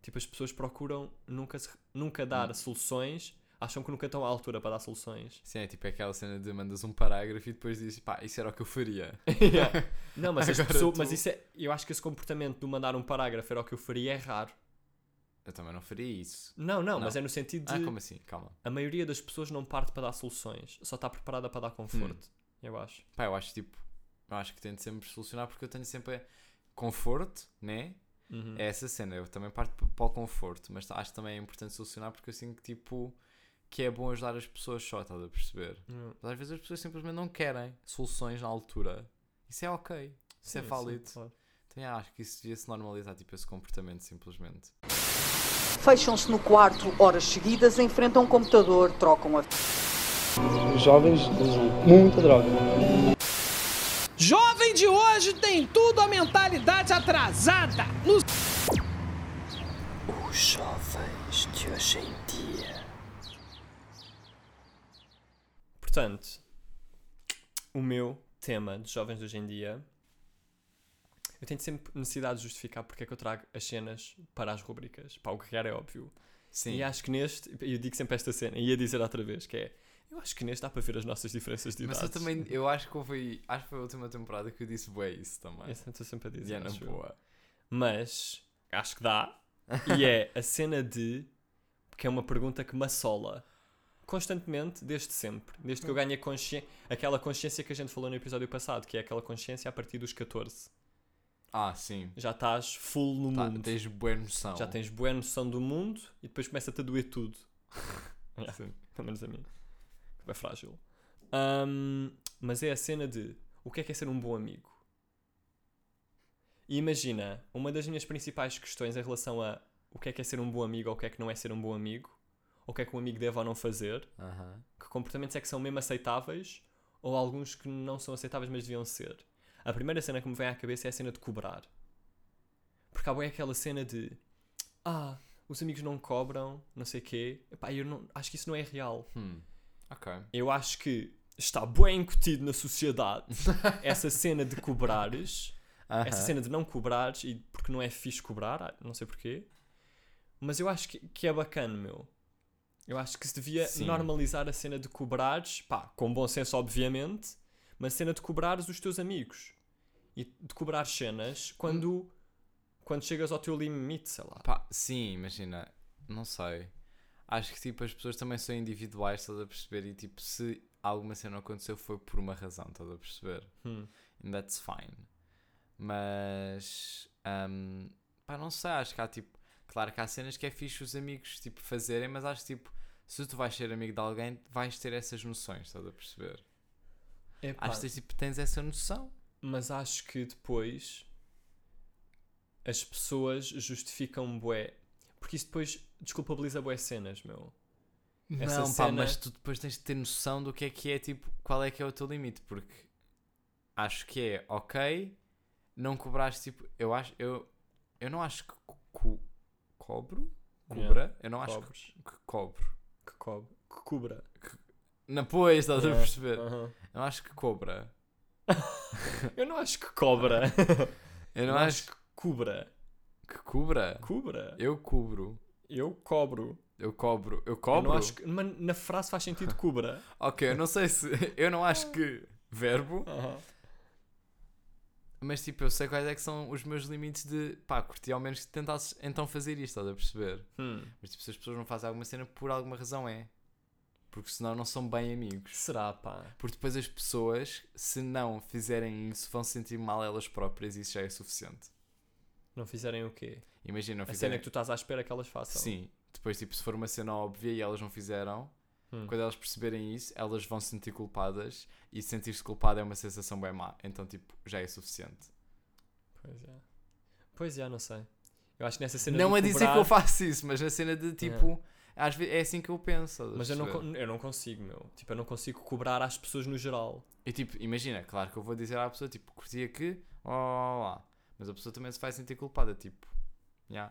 Tipo, as pessoas procuram nunca, se- nunca dar Hum. soluções, acham que nunca estão à altura para dar soluções. Sim, é tipo aquela cena de mandas um parágrafo e depois dizes, pá, isso era o que eu faria. Não, mas, pessoas, tu- mas isso é, eu acho que esse comportamento de mandar um parágrafo era o que eu faria é raro. Eu também não faria isso. Não, não, Não. mas é no sentido de Ah, como assim? Calma. a maioria das pessoas não parte para dar soluções, só está preparada para dar conforto. Eu acho. Pá, eu acho tipo, eu acho que tento sempre solucionar porque eu tenho sempre conforto, né? Uhum. É essa cena, eu também parto para o conforto, mas acho que também é importante solucionar porque eu sinto que tipo, que é bom ajudar as pessoas só, estás a perceber? Hum. Mas às vezes as pessoas simplesmente não querem soluções na altura. Isso é ok. Isso Sim, é sim, válido. claro. Então, yeah, acho que isso devia se normalizar, tipo, esse comportamento simplesmente. Fecham-se no quarto horas seguidas, enfrentam um computador, trocam a Os jovens usam muita droga. Jovem de hoje tem tudo a mentalidade atrasada. No Os jovens de hoje em dia. Portanto, o meu tema de jovens de hoje em dia. Eu tenho sempre necessidade de justificar porque é que eu trago as cenas para as rubricas. Pá, o que é óbvio. Sim. E acho que neste, eu digo sempre esta cena, e ia dizer outra vez, que é, eu acho que neste dá para ver as nossas diferenças de Mas idades. eu também, eu acho que foi, acho que foi a última temporada que eu disse bué isso também. Eu estou sempre a dizer. E é na boa. Mas, acho que dá. e é a cena de, que é uma pergunta que me assola constantemente, desde sempre. Desde que eu ganho a consciência, aquela consciência que a gente falou no episódio passado, que é aquela consciência a partir dos 14. Ah, sim. Já estás full no Tá, mundo. tens boa noção. Já tens boa noção do mundo e depois começa-te a doer tudo. Yeah, Sim. Pelo menos a mim. É frágil. Ahm, mas é a cena de o que é que é ser um bom amigo? E imagina, uma das minhas principais questões em relação a o que é que é ser um bom amigo ou o que é que não é ser um bom amigo, ou o que é que um amigo deve ou não fazer, Aham. que comportamentos é que são mesmo aceitáveis ou alguns que não são aceitáveis mas deviam ser. A primeira cena que me vem à cabeça é a cena de cobrar. Porque há bem aquela cena de ah, os amigos não cobram, não sei quê. Epá, eu não, acho que isso não é real. Hum. Ok. Eu acho que está bem incutido na sociedade essa cena de cobrares, essa Aham. cena de não cobrares, e porque não é fixe cobrar, ah, não sei porquê. Mas eu acho que, que é bacana, meu. Eu acho que se devia Sim. normalizar a cena de cobrares, pá, com bom senso, obviamente, mas a cena de cobrares os teus amigos e de cobrar cenas quando, quando chegas ao teu limite, sei lá. Pá, sim, imagina. Não sei. Acho que tipo as pessoas também são individuais, estás a perceber? E tipo, se alguma cena aconteceu foi por uma razão, estás a perceber? Hum. And that's fine. Mas hum, pá, não sei, acho que há tipo. Claro que há cenas que é fixe os amigos tipo, fazerem, mas acho que tipo, se tu vais ser amigo de alguém, vais ter essas noções, estás a perceber? Epá, Acho que tipo, tens essa noção. Mas acho que depois as pessoas justificam bué. Porque isso depois desculpabiliza bué cenas, meu. Essa Não, pá, cena- mas tu depois tens de ter noção do que é que é, tipo, qual é que é o teu limite, porque acho que é ok não cobrares, tipo, eu acho, eu, eu não acho que co- co- cobro, cobra, eu não acho que, que cobro. Que cobre. Que cubra. Não, pois, estás a Yeah, perceber? aham. Eu acho que cobra. Eu não acho que cobra. Eu não Eu acho que cubra. que cobra. Cubra. Eu cubro. Eu cobro. Eu cobro. Eu Eu cobro? não acho que, mas na frase faz sentido cubra. Ok, eu não sei se. Eu não acho que verbo, Aham. mas tipo, eu sei quais é que são os meus limites de pá, curti ao menos que tentasses então fazer isto, estás a perceber? Hum. Mas tipo, se as pessoas não fazem alguma cena, por alguma razão é. Porque senão não são bem amigos. Será, pá? Porque depois as pessoas, se não fizerem isso, vão se sentir mal elas próprias e isso já é suficiente. Não fizerem o quê? Imagina, não A cena fizerem. que tu estás à espera que elas façam. Sim, depois tipo, se for uma cena óbvia e elas não fizeram, Hum. quando elas perceberem isso, elas vão se sentir culpadas e sentir-se culpada é uma sensação bem má. Então, tipo, já é suficiente. Pois é. Pois é, não sei. Eu acho que nessa cena não a dizer que eu faço isso, mas na cena de tipo, às vezes é assim que eu penso. Mas eu não, eu não consigo, meu. Tipo, eu não consigo cobrar às pessoas no geral. E tipo, imagina, claro que eu vou dizer à pessoa, tipo, curtia que, ó lá, lá. Mas a pessoa também se vai sentir culpada, tipo, já.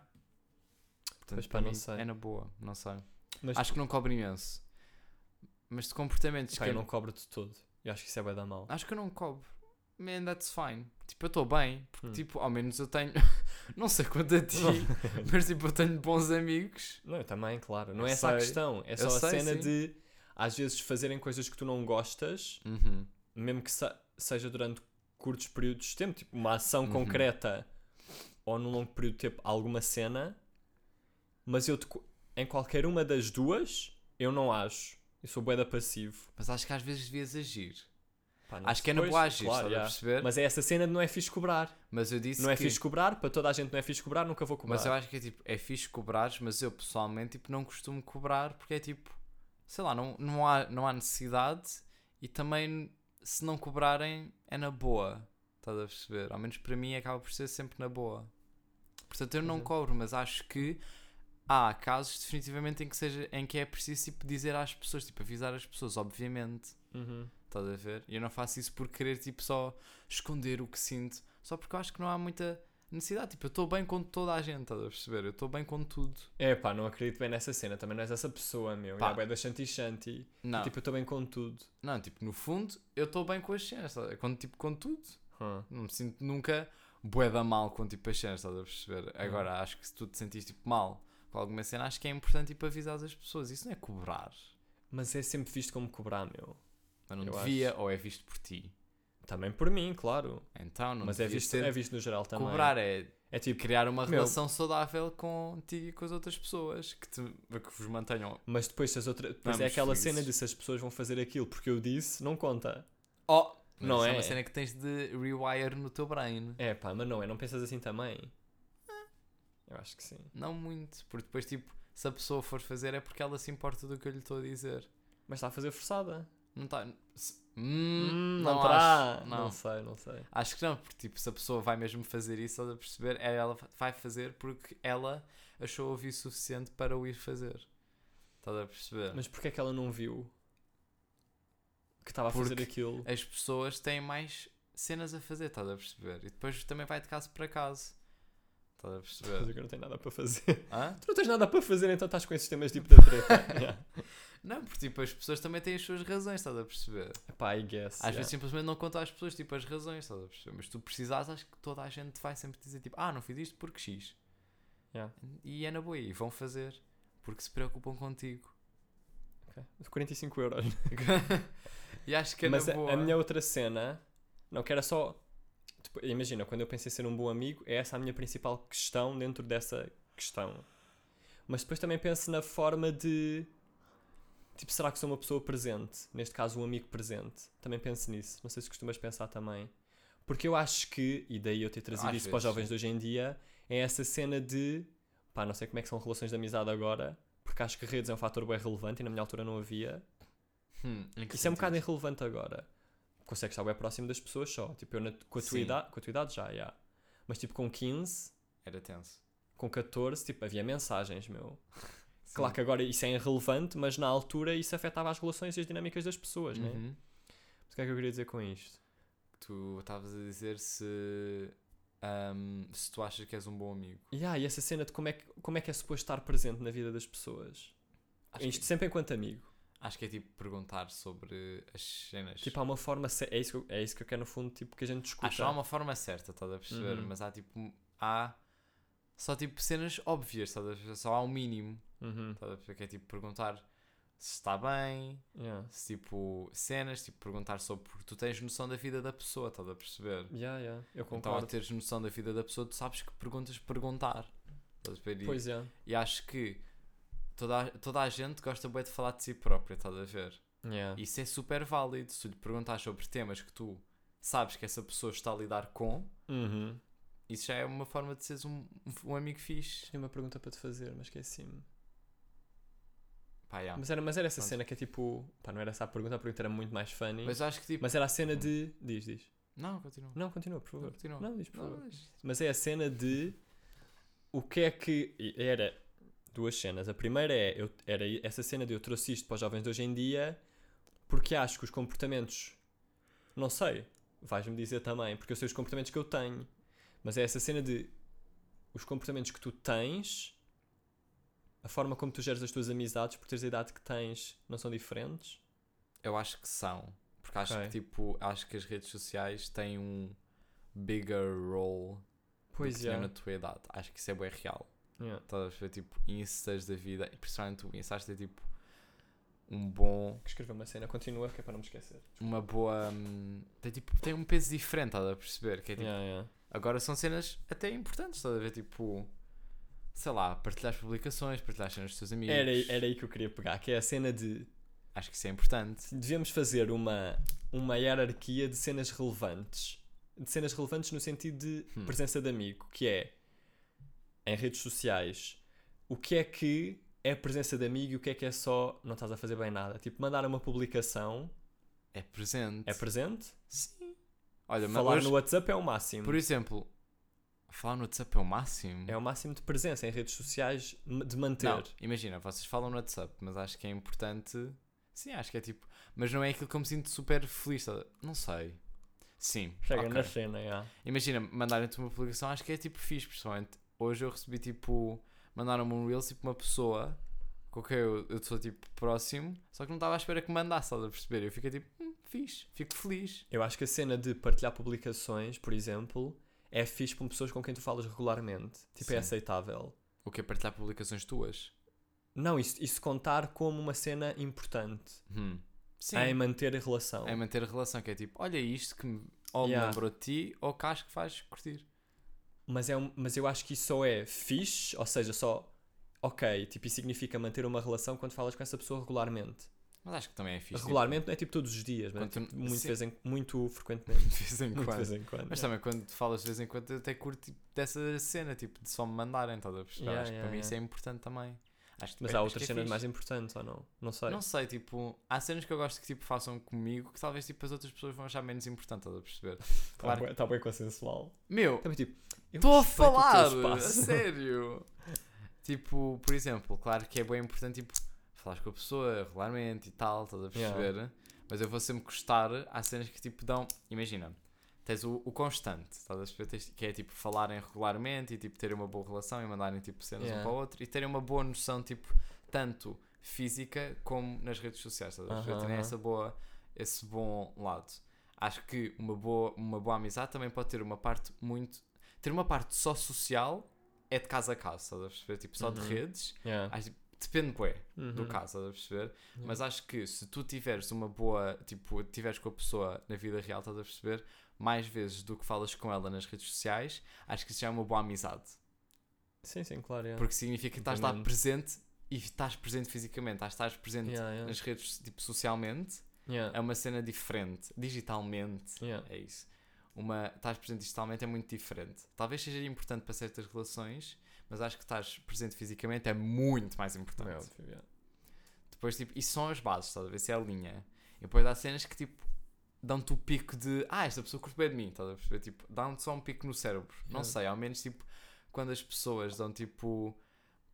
Portanto, Pois pá, para não mim sei. é na boa, não sei. Mas Acho que não cobro imenso. Mas de comportamentos pá, que eu eu não cobro de todo. Eu acho que isso é bem da mal. Acho que eu não cobro. Man, that's fine. Tipo, eu estou bem. Porque, Hum. tipo, ao menos eu tenho. não sei quanto a ti, mas, tipo, eu tenho bons amigos. Não, eu também, claro. Não Eu é essa a sei. questão. É Eu só a sei, cena sim. de, às vezes, fazerem coisas que tu não gostas, Uhum. mesmo que se- seja durante curtos períodos de tempo, tipo uma ação Uhum. concreta ou num longo período de tempo, alguma cena, mas eu, te em qualquer uma das duas, eu não acho. Eu sou bué da passivo. Mas acho que às vezes devias agir. Pá, Acho que é na Pois, claro, estás a perceber? Mas é essa cena de não é fixe cobrar. Mas eu disse não é que... fixe cobrar, para toda a gente não é fixe cobrar, nunca vou cobrar. Mas eu acho que é tipo, é fixe cobrares, mas eu pessoalmente tipo, não costumo cobrar porque é tipo, sei lá, não, não, há, não há necessidade e também se não cobrarem é na boa. Estás a perceber? Ao menos para mim acaba por ser sempre na boa. Portanto eu não Uhum. cobro, mas acho que há casos definitivamente em que, seja, em que é preciso tipo, dizer às pessoas, tipo, avisar as pessoas, obviamente. Uhum. Estás a ver? E eu não faço isso por querer tipo só esconder o que sinto, só porque eu acho que não há muita necessidade. Tipo, eu estou bem com toda a gente, estás a perceber? Eu estou bem com tudo. É pá, não acredito bem nessa cena. Também não és essa pessoa, meu. Pá. É da Shanti Shanti. Não, E, tipo, eu estou bem com tudo. não, tipo, no fundo, eu estou bem com as cenas? Quando, tipo, com tudo. Hum. Não me sinto nunca bué da mal com tipo as cenas, estás a perceber? Agora, acho que se tu te sentires tipo mal com alguma cena, acho que é importante tipo avisar as pessoas. Isso não é cobrar. Mas é sempre visto como cobrar, meu. Mas não Eu devia, ou é visto por ti. Também por mim, claro. Então, não Mas é visto, ser é visto no geral também. cobrar, é É tipo, criar uma Meu. relação saudável contigo e com as outras pessoas que, te, que vos mantenham. mas depois se as outras. Depois é aquela felizes. cena de se as pessoas vão fazer aquilo porque eu disse, não conta. Oh! Não Não é? é? uma cena que tens de rewire no teu brain. É pá, mas não é, não pensas assim também? Eu acho que sim. Não muito, porque depois, tipo, se a pessoa for fazer é porque ela se importa do que eu lhe estou a dizer. Mas está a fazer forçada. Não está. Hum, Hum, não, não terá. acho. Não. Não. sei, não sei. Acho que não, porque tipo, se a pessoa vai mesmo fazer isso, estás a perceber, é ela vai fazer porque ela achou ouvir suficiente para o ir fazer. Estás a perceber? Mas porquê é que ela não viu que estava a fazer Porque aquilo? As pessoas têm mais cenas a fazer, estás a perceber? E depois também vai de caso para caso. Estás a Mas perceber? eu não tenho nada para fazer. Hã? Tu não tens nada para fazer, então estás com esses temas tipo da treta. yeah. Não, porque tipo, as pessoas também têm as suas razões, estás a perceber? Epá, I guess. Às yeah. vezes simplesmente não contam às pessoas tipo as razões, estás a perceber? Mas tu precisas, acho que toda a gente vai sempre dizer tipo, ah, não fiz isto porque X. Yeah. E é na boa, e vão fazer porque se preocupam contigo. Ok. 45 euros. e acho que é Mas na a, boa. a minha outra cena, não, que era só. tipo, imagina, quando eu pensei em ser um bom amigo, é essa a minha principal questão dentro dessa questão. Mas depois também penso na forma de. Tipo, será que sou uma pessoa presente? Neste caso, um amigo presente. Também penso nisso. Não sei se costumas pensar também. Porque eu acho que, e daí eu ter trazido Às isso para os vezes, jovens de hoje em dia, é essa cena de. Pá, não sei como é que são relações de amizade agora, porque acho que redes é um fator bem relevante e na minha altura não havia. Hum, Isso é um bocado sentido? irrelevante agora. Consegues estar bem próximo das pessoas só. Tipo, eu na- com, a tua Sim. idade, com a tua idade já, já. Mas tipo, com 15, Era tenso. com 14, tipo, havia mensagens, meu. Claro que agora isso é irrelevante, mas na altura isso afetava as relações e as dinâmicas das pessoas, né? Uhum. Mas o que é que eu queria dizer com isto? Tu estavas a dizer se, ahm, se tu achas que és um bom amigo. E ah, e essa cena de como é, que, como é que é suposto estar presente na vida das pessoas? Acho Isto que, sempre enquanto amigo. acho que é tipo perguntar sobre as cenas. Tipo, há uma forma. É isso, que eu, é isso que eu quero, no fundo, tipo, que a gente discuta. Acho que há uma forma certa, estás a perceber? Uhum. Mas há tipo. Há só tipo cenas óbvias, estás a perceber? Só há um mínimo. Uhum. Que é tipo perguntar se está bem, Yeah. se tipo cenas, tipo perguntar sobre. Porque tu tens noção da vida da pessoa, estás a perceber? Yeah, yeah. Eu Então, ao concordo. teres noção da vida da pessoa, tu sabes que perguntas perguntar. Estás a ver? E- Pois é. E acho que toda a, toda a gente gosta bem de falar de si própria, estás a ver? Yeah. Isso é super válido. Se tu lhe perguntares sobre temas que tu sabes que essa pessoa está a lidar com, Uhum. isso já é uma forma de seres um, um amigo fixe. Tinha uma pergunta para te fazer, mas esqueci-me. Pá, yeah. Mas, era, mas era essa Pronto. cena que é tipo. Pá, não era essa a pergunta, a pergunta era muito mais funny. Mas acho que tipo. Mas era a cena de. Diz, diz. Não, continua. Não, continua, por favor. continua. Não, diz, por Não, favor. mas- Mas é a cena de. O que é que. Era duas cenas. A primeira é. Eu, era essa cena de eu trouxe isto para os jovens de hoje em dia porque acho que os comportamentos. Não sei. Vais-me dizer também. Porque eu sei os comportamentos que eu tenho. Mas é essa cena de. Os comportamentos que tu tens. A forma como tu geres as tuas amizades por teres a idade que tens não são diferentes. Eu acho que são. Porque acho Ok. que tipo. Acho que as redes sociais têm um bigger role Pois do é. na tua idade. Acho que isso é bem real. Yeah. Estás a ver? Tipo, instas da vida. E principalmente o Insta, acho que é tipo. Um bom. Que escrever uma cena, continua, que é para não me esquecer. Uma boa. hum, Tem, tipo, tem um peso diferente, estás a perceber? Que é tipo. Yeah, yeah. Agora são cenas até importantes, estás a ver? Tipo. Sei lá, partilhar as publicações, partilhar as cenas dos teus amigos. Era, era aí que eu queria pegar, que é a cena de Acho que isso é importante. devemos fazer uma, uma hierarquia de cenas relevantes. De cenas relevantes no sentido de Hum. presença de amigo, que é em redes sociais. O que é que é presença de amigo e o que é que é só não estás a fazer bem nada? Tipo, mandar uma publicação É presente. é presente, Sim. Olha, mas falar hoje, no WhatsApp é o máximo. por exemplo, falar no WhatsApp é o máximo. É o máximo de presença em redes sociais de manter. Não, imagina, vocês falam no WhatsApp, mas acho que é importante. Sim, acho que é tipo. Mas não é aquilo que eu me sinto super feliz. tá? Não sei. Sim. Chega ok. na cena, já. Imagina, mandarem-te uma publicação, acho que é tipo fixe, pessoalmente. Hoje eu recebi tipo. Mandaram-me um Reels, tipo uma pessoa com quem eu, eu sou tipo próximo, só que não estava à espera que me mandasse, estás a perceber? Eu fiquei tipo, hum, fixe, fico feliz. Eu acho que a cena de partilhar publicações, por exemplo, é fixe com pessoas com quem tu falas regularmente. Tipo, é Sim. aceitável. O que é partilhar publicações tuas? Não, isso, isso contar como uma cena importante Hum. Sim. em manter a relação. É manter a relação, que é tipo, olha isto que me, ou Yeah. me lembrou de ti, ou que acho que faz curtir. Mas, é um, mas eu acho que isso só é fixe, ou seja, só ok, tipo, isso significa manter uma relação quando falas com essa pessoa regularmente. Mas acho que também é fixe. regularmente não é tipo todos os dias, mas é, Quando tu- tipo, muito, vez em, muito frequentemente. Tipo, de vez em Muito quando. vez em quando. Mas também quando falas de vez em quando, eu até curto tipo, dessa cena, tipo, de só me mandarem, estás a perceber? Acho que para mim isso é importante também. Acho que Mas acho há que outras é cenas fixe. mais importantes ou não? Não sei. Não sei, tipo, há cenas que eu gosto que tipo, façam comigo que talvez tipo, as outras pessoas vão achar menos importante, estás a perceber? Está Claro. bem, tá bem consensual. Meu, tipo, estou a respeito o teu falar, a sério. tipo, por exemplo, claro que é bem importante tipo, falar com a pessoa regularmente e tal, estás a Yeah. perceber? Mas eu vou sempre gostar, há cenas que tipo dão, imagina, tens o, o constante, estás a perceber? Que é tipo falarem regularmente e tipo terem uma boa relação e mandarem tipo cenas um Yeah. para o outro e terem uma boa noção, tipo, tanto física como nas redes sociais, estás a perceber? Aham, Terem aham. essa boa, esse bom lado. Acho que uma boa, uma boa amizade também pode ter uma parte muito. Ter uma parte só social é de casa a casa, estás a perceber? Tipo, só de Uhum. redes. Yeah. Acho, depende, bué, do Uhum. caso, estás a perceber? Mas acho que se tu tiveres uma boa. Tipo, tiveres com a pessoa na vida real, estás a perceber? Mais vezes do que falas com ela nas redes sociais, acho que isso já é uma boa amizade. Sim, sim, claro. yeah. Porque significa que estás lá presente e estás presente fisicamente, estás, estás presente Yeah, yeah. nas redes, tipo, socialmente. É uma cena diferente. Digitalmente. É isso. Uma, estás presente digitalmente é muito diferente. Talvez seja importante para certas relações, mas acho que estás presente fisicamente é muito mais importante. É óbvio, yeah. Depois, tipo, isso são as bases, estás a ver? Se é a linha. E depois há cenas que, tipo, dão-te o pico de, ah, esta pessoa curte bem de mim, estás a perceber? Tipo, dão-te só um pico no cérebro. Não Yeah. sei, ao menos, tipo, quando as pessoas dão, tipo,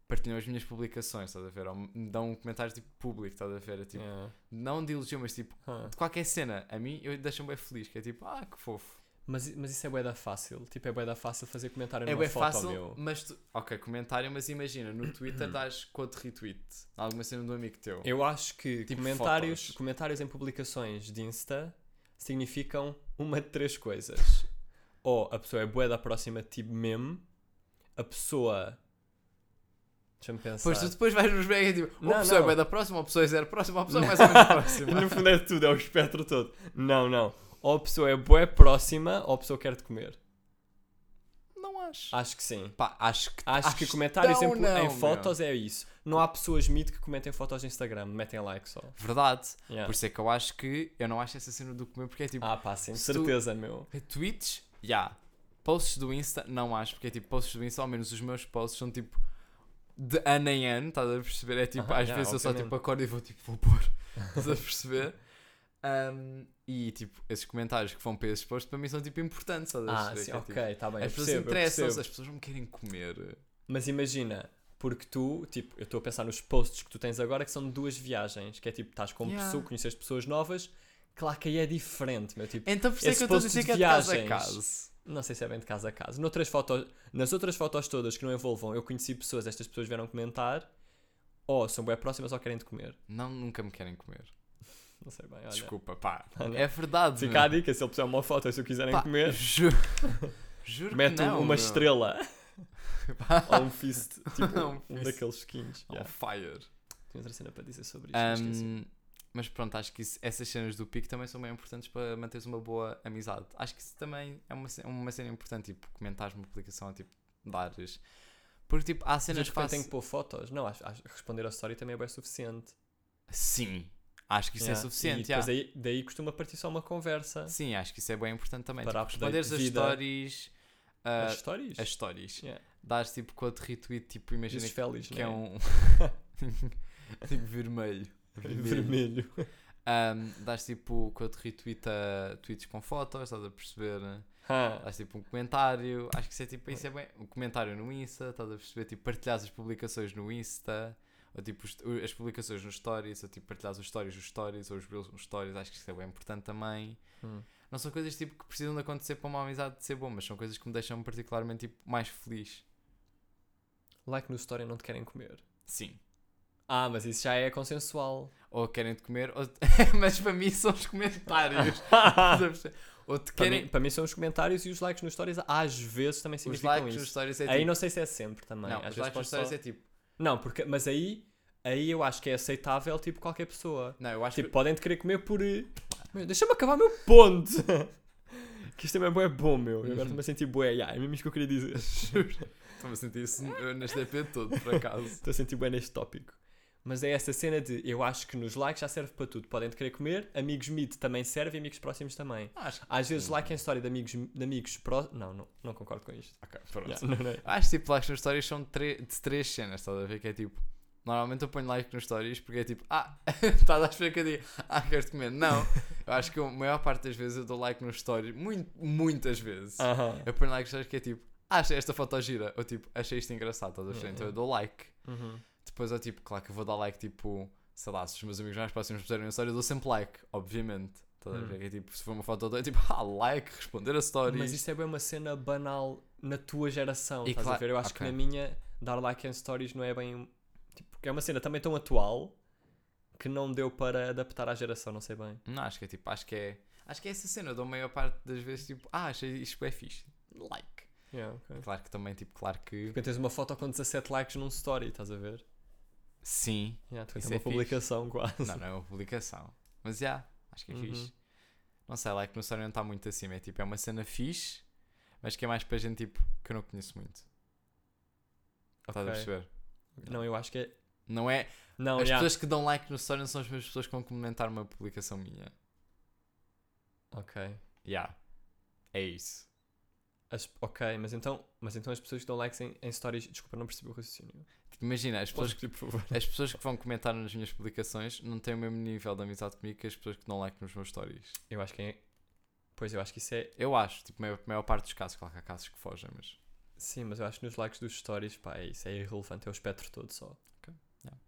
partilham as minhas publicações, estás a ver? Ou me dão um comentário tipo público, estás a ver? É, tipo. Não de elogio, mas tipo, de qualquer cena, a mim eu deixo-me bem feliz, que é tipo, ah, que fofo. Mas, mas isso é bué da fácil. Tipo, é bué da fácil fazer comentário É numa foto, fácil, meu. mas tu, ok, comentário, mas imagina, no Twitter dás quote retweet, alguma cena de um amigo teu. Eu acho que Tipo comentários, fotos. comentários em publicações de Insta significam uma de três coisas. Ou a pessoa é bué da próxima de ti mesmo, a pessoa... Deixa-me pensar. Pois tu depois vais nos ver e é tipo, ou Não, a pessoa não. é bem da próxima, ou a pessoa é zero próxima, ou a pessoa é mais ou menos próxima. no fundo é tudo, é o espectro todo. Não, não. Ou a pessoa é bué próxima, ou a pessoa quer te comer. Não acho. Acho que sim. Pá, acho que Acho, que comentários em, não, em meu. fotos é isso. Não há pessoas mito que comentem fotos no Instagram, metem like só. Verdade. Yeah. Por isso é que eu acho que eu não acho essa cena do comer, porque é tipo, Ah, pá, sim, se tu- certeza, meu. tweets, já. Posts do Insta, não acho, porque é tipo, posts do Insta, ao menos os meus posts são tipo de ano em ano, estás a perceber? É tipo, Aham, às já, vezes eu só obviamente. tipo acordo e vou tipo, vou pôr, estás a perceber? Um, e tipo, esses comentários que vão para esses posts para mim são tipo importantes, Ah, sim, é, ok, tipo, está bem. eu as pessoas interessam-se, percebo. as pessoas não me querem comer. Mas imagina, porque tu, tipo, eu estou a pensar nos posts que tu tens agora que são de duas viagens, que é tipo, estás com Yeah. pessoa, conheces pessoas novas, claro que aí é diferente, meu, tipo, Então por isso é que eu estou a dizer que é de casa a casa. não sei se é bem de casa a casa. Noutras fotos, nas outras fotos todas que não envolvam, eu conheci pessoas, estas pessoas vieram comentar, ou são bem próximas ou querem te comer. Não, nunca me querem comer. Não sei bem, olha. Desculpa, pá. Olha. É verdade. Fica a dica, se ele puser uma foto e se o quiserem Pá, comer, Juro, juro mete que não, uma meu. estrela Pá. ou um fist, tipo, Um um daqueles skins. On Yeah. fire. Tenho outra cena para dizer sobre isto. esqueci. Um, mas pronto, acho que isso- essas cenas do pico também são bem importantes para manteres uma boa amizade. Acho que isso também é uma, uma cena importante, tipo, comentares uma publicação, tipo, dares. Porque, tipo, há cenas que faço... que pôr fotos. Não, acho, acho responder a story também é bem suficiente. Sim, acho que isso Yeah. é suficiente, E depois já. aí, daí costuma partir só uma conversa. Sim, acho que isso é bem importante também. Para tipo, responderes de as stories... ah, As stories? as stories. Yeah. Dás, tipo, quando retweet, tipo, imagina que, feliz, que é não um... tipo, vermelho. Vermelho. Um, dás tipo quando retweeta tweets com fotos, estás a perceber? Ah, Dás tipo um comentário, acho que isso é tipo, isso é bem. Um comentário no Insta, estás a perceber? Tipo, partilhas as publicações no Insta, ou tipo os- as publicações nos stories, ou tipo partilhas os stories nos stories, ou os reels nos stories, acho que isso é bem importante também. hum. Não são coisas tipo que precisam de acontecer para uma amizade de ser bom, mas são coisas que me deixam particularmente tipo, mais feliz. Like no story não te querem comer. Sim. Ah, mas isso já é consensual. Ou querem te comer, ou... mas para mim são os comentários. Ou te Para querem. mim, para mim são os comentários e os likes nos stories às vezes também Os significam likes nos isso. stories é Aí tipo. não sei se é sempre também. Não, às os vezes likes nos stories só- é tipo. Não, porque, mas aí, aí eu acho que é aceitável tipo qualquer pessoa. Não, eu acho Tipo, que. podem te querer comer por. eh, Meu, Deixa-me acabar meu ponto! que isto também é bué bom, meu. Eu agora estou-me a sentir bué. Yeah, é mesmo isto que eu queria dizer. Estou-me a sentir isso neste EP todo, por acaso. Estou a sentir bem neste tópico. Mas é essa cena de eu acho que nos likes já serve para tudo. Podem querer comer, amigos mid também serve e amigos próximos também. Acho que. Às vezes like em história de amigos, de amigos próximos. Não, não, não concordo com isto. Ok, pronto. Yeah, não, não. Acho que tipo, likes nos stories são tre- de três cenas, estás a ver? Que é tipo. Normalmente eu ponho like nos stories porque é tipo, ah, estás à espera que eu diga, ah, queres comer? Não. Eu acho que a maior parte das vezes eu dou like nos stories, muito, muitas vezes. Aham. Eu ponho like nos stories que é tipo, ah, achei esta foto gira, ou tipo, achei isto engraçado, estás a ver? Então eu dou like. Uhum. Depois eu tipo, claro que eu vou dar like tipo, sei lá, se os meus amigos mais próximos puserem uma story, eu dou sempre like, obviamente. Estás a Hum. ver? Que é tipo, se for uma foto, dou tipo, ah, like, responder a stories. Mas isso é bem uma cena banal na tua geração. E estás a claro- ver? Eu acho que ok. na minha, dar like em stories não é bem. Tipo, é uma cena também tão atual que não deu para adaptar à geração, não sei bem. Não, acho que é tipo, acho que é. Acho que é essa cena, eu dou a maior parte das vezes tipo, ah, achei isto é fixe. Like. Yeah, ok. Claro que também, tipo, claro que. Porque tens uma foto com 17 likes num story, estás a ver? Sim. Yeah, Isso uma é fixe. publicação quase. Não, não é uma publicação. Mas já, acho que é Uhum. fixe. Não sei, like no story não está muito acima. É tipo, é uma cena fixe, mas que é mais para gente tipo que eu não conheço muito. Estás a perceber? Não, eu acho que é. Não é. Não, as yeah. pessoas que dão like no story não são as mesmas pessoas que vão comentar uma publicação minha. Ok. Já. É isso. As- ok, mas então, mas então as pessoas que dão likes em, em stories. Desculpa, não percebi o raciocínio. Imagina, as pessoas, favor? as pessoas que vão comentar nas minhas publicações não têm o mesmo nível de amizade comigo que as pessoas que dão like nos meus stories. Eu acho que é. Pois eu acho que isso é. Eu acho, tipo, a maior, maior parte dos casos, claro que há casos que fogem, mas. Sim, mas eu acho que nos likes dos stories, pá, é isso, é irrelevante, é o espectro todo só. Yeah.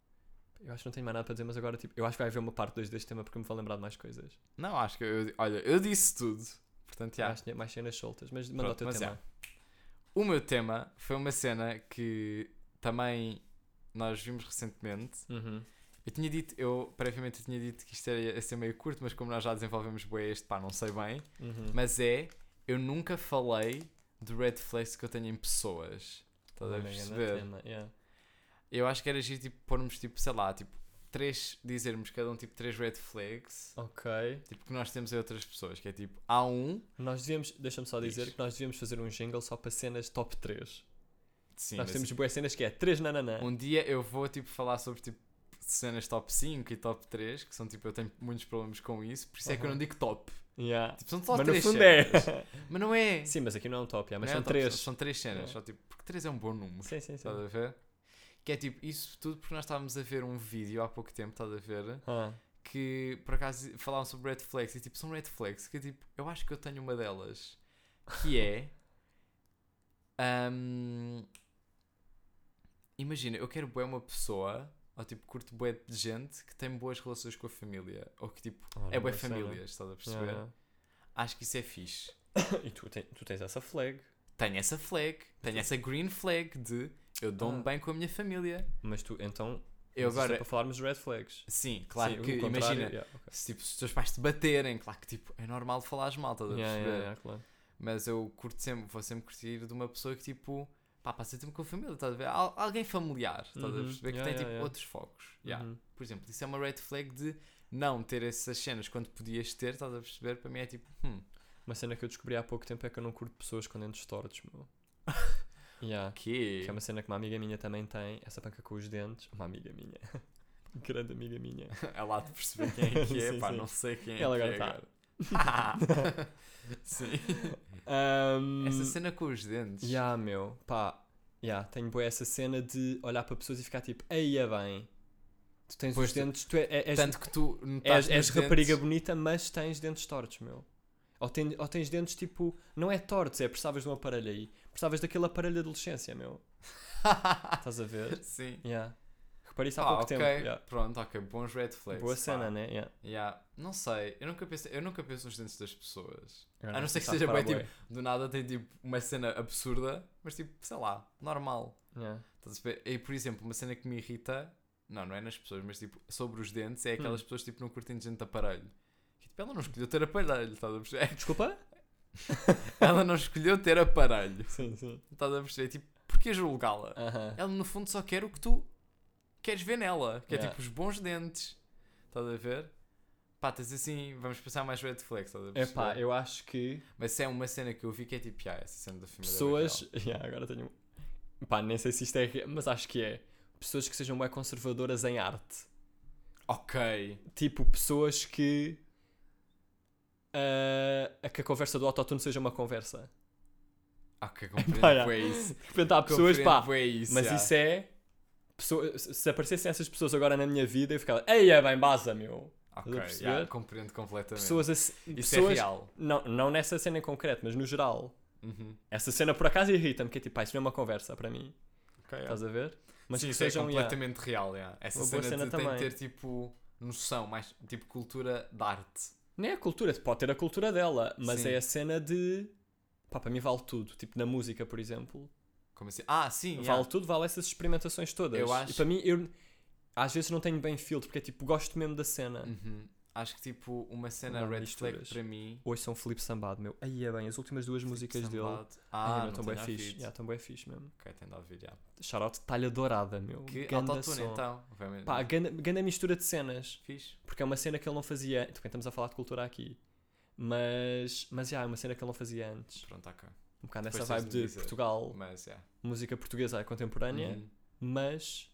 Eu acho que não tenho mais nada para dizer, mas agora, tipo, eu acho que vai haver uma parte 2 deste tema porque me vou lembrar de mais coisas. Não, acho que eu, olha, eu disse tudo. Portanto, já. Que tinha mais cenas soltas, mas manda o Pronto, teu mas tema. já. O meu tema foi uma cena que também nós vimos recentemente. Uhum. Eu tinha dito, eu previamente eu tinha dito que isto ia ser meio curto, mas como nós já desenvolvemos bem este, pá, não sei bem. Uhum. Mas é, eu nunca falei de red flags que eu tenho em pessoas. Estás a perceber? tema, yeah. Eu acho que era giro, tipo, pormos, tipo, sei lá, tipo, três, dizermos cada um, tipo, três red flags. Ok. Tipo, que nós temos em outras pessoas, que é tipo, há um... Nós devíamos, deixa-me só dizer Diz. que nós devíamos fazer um jingle só para cenas top 3. Sim, nós mas temos boas cenas que é 3 nananã. Um dia eu vou, tipo, falar sobre, tipo, cenas top 5 e top 3, que são, tipo, eu tenho muitos problemas com isso, por isso é que eu não digo top. Yeah. Tipo, são só Mas no três fundo cenas. é. Mas não é. Sim, mas aqui não é um top, yeah, mas Não é são top, 3. São três cenas, É. só, tipo, porque 3 é um bom número. Sim, sim, sim. Estás a ver? Que é tipo, isso tudo porque nós estávamos a ver um vídeo há pouco tempo, estás a ver? Ah, Que por acaso falavam sobre red flags e tipo, são red flags que tipo, eu acho que eu tenho uma delas que é. hum, imagina, eu quero bué uma pessoa, ou tipo, curto bué de gente que tem boas relações com a família, ou que tipo, Oh, é bué né? famílias, estás a perceber? yeah. Acho que isso é fixe. E tu, tem- tu tens essa flag, Tenho essa flag, tenho essa green flag de eu dou-me Ah. bem com a minha família. mas tu então. Eu é agora, para falarmos de red flags. sim, claro Sim, que imagina, yeah, ok. se, tipo, se os teus pais te baterem, claro que tipo, é normal falares mal, estás a perceber? yeah, yeah, claro. Mas eu curto sempre, vou sempre curtir de uma pessoa que tipo, pá, passa tempo com a família, estás a ver? Al- alguém familiar, estás a Uhum, perceber? Que yeah, tem yeah, tipo yeah. outros focos. Uhum. Por exemplo, isso é uma red flag de não ter essas cenas quando podias ter, estás a perceber? Para mim é tipo, hum, Uma cena que eu descobri há pouco tempo é que eu não curto pessoas com dentes tortos, meu. yeah. que Que é uma cena que uma amiga minha também tem, essa panca com os dentes. Uma amiga minha. Grande amiga minha. É lá de perceber quem é que é, Sim, pá, sim. não sei quem é Ela que agora é tá. Sim. Um, Essa cena com os dentes. Ya, meu, pá, ya, tenho boa essa cena de olhar para pessoas e ficar tipo, aí é bem, tu tens Pois os dentes, tu é- é- és, Tanto que tu és, és rapariga dentes- bonita, mas tens dentes tortos, meu. Ou, ten- ou tens dentes tipo, não é tortos, é precisavas de um aparelho aí, precisavas daquele aparelho de adolescência, meu. Estás a ver? Sim. Ya. Reparei isso há Ah, pouco ok. tempo. ya. Pronto, ok. Bons red flags. Boa pá. cena, né? Ya. Yeah. Não sei, eu nunca, penso, eu nunca penso nos dentes das pessoas. Agora A não ser que seja bem, bué. Do nada tem tipo uma cena absurda, mas tipo, sei lá, normal. Ver? E por exemplo, uma cena que me irrita, não, não é nas pessoas, mas tipo, sobre os dentes, é aquelas Hum. pessoas tipo não curtem gente de aparelho. Que, tipo, ela não escolheu ter aparelho, estás a perceber? Desculpa? ela não escolheu ter aparelho. Sim, sim. Estás a perceber? Tipo, porquê julgá-la? Aham. Ela no fundo só quer o que tu queres ver nela, que é Yeah. tipo os bons dentes. Estás a ver? Pá, tens assim, vamos pensar mais red flags, estás a perceber? Epá, eu acho que Mas é uma cena que eu vi que é tipo, ah, essa cena da família pessoas. Ya, agora tenho. Pá, nem sei se isto é. Mas acho que é. Pessoas que sejam bem conservadoras em arte. Ok. Tipo, pessoas que. ah, a que a conversa do autotune seja uma conversa. Ok, compreendo Pá, yeah. bué isso. Repente há pessoas, pá. Isso, Mas yeah. isso é. Pessoa- se se aparecessem essas pessoas agora na minha vida, eu ficava. Ei, é bem, baza, meu. Ok, yeah, compreendo completamente. Pessoas assim. isso pessoas, é real. Não, não nessa cena em concreto, mas no geral. Uhum. Essa cena por acaso irrita-me, que é tipo, pá, isso não é uma conversa para mim. Ok, yeah. Estás a ver? Mas Sim, que isso é sejam. yeah. completamente real. Yeah. Essa cena, cena de, tem de ter tipo noção, mais tipo cultura de arte. Nem é a cultura, pode ter a cultura dela, mas Sim. é a cena de. Pá, para mim vale tudo. Tipo, na música, por exemplo. Como assim? Ah, sim, Vale yeah. tudo, vale essas experimentações todas. Eu E acho- para mim, eu às vezes não tenho bem filtro, porque é tipo, gosto mesmo da cena. Uhum. Acho que tipo uma cena Não, red misturas. flag para mim. Hoje são Felipe Sambado, meu. Aí é bem, as últimas duas músicas dele. Sambado. Ah, Ah, não, não estão bem fixe. Já, estão bem fixe mesmo. Ok, tem de ouvir, já. Shoutout talha dourada, meu. Que autotune então. Obviamente. Pá, ganda, ganda mistura de cenas. Fixe. Porque é uma cena que ele não fazia. Também estamos a falar de cultura aqui. Mas, mas já, é uma cena que ele não fazia antes. Pronto, ok. Um bocado nessa vibe de dizer. Portugal, Mas, yeah. música portuguesa contemporânea, Uhum. mas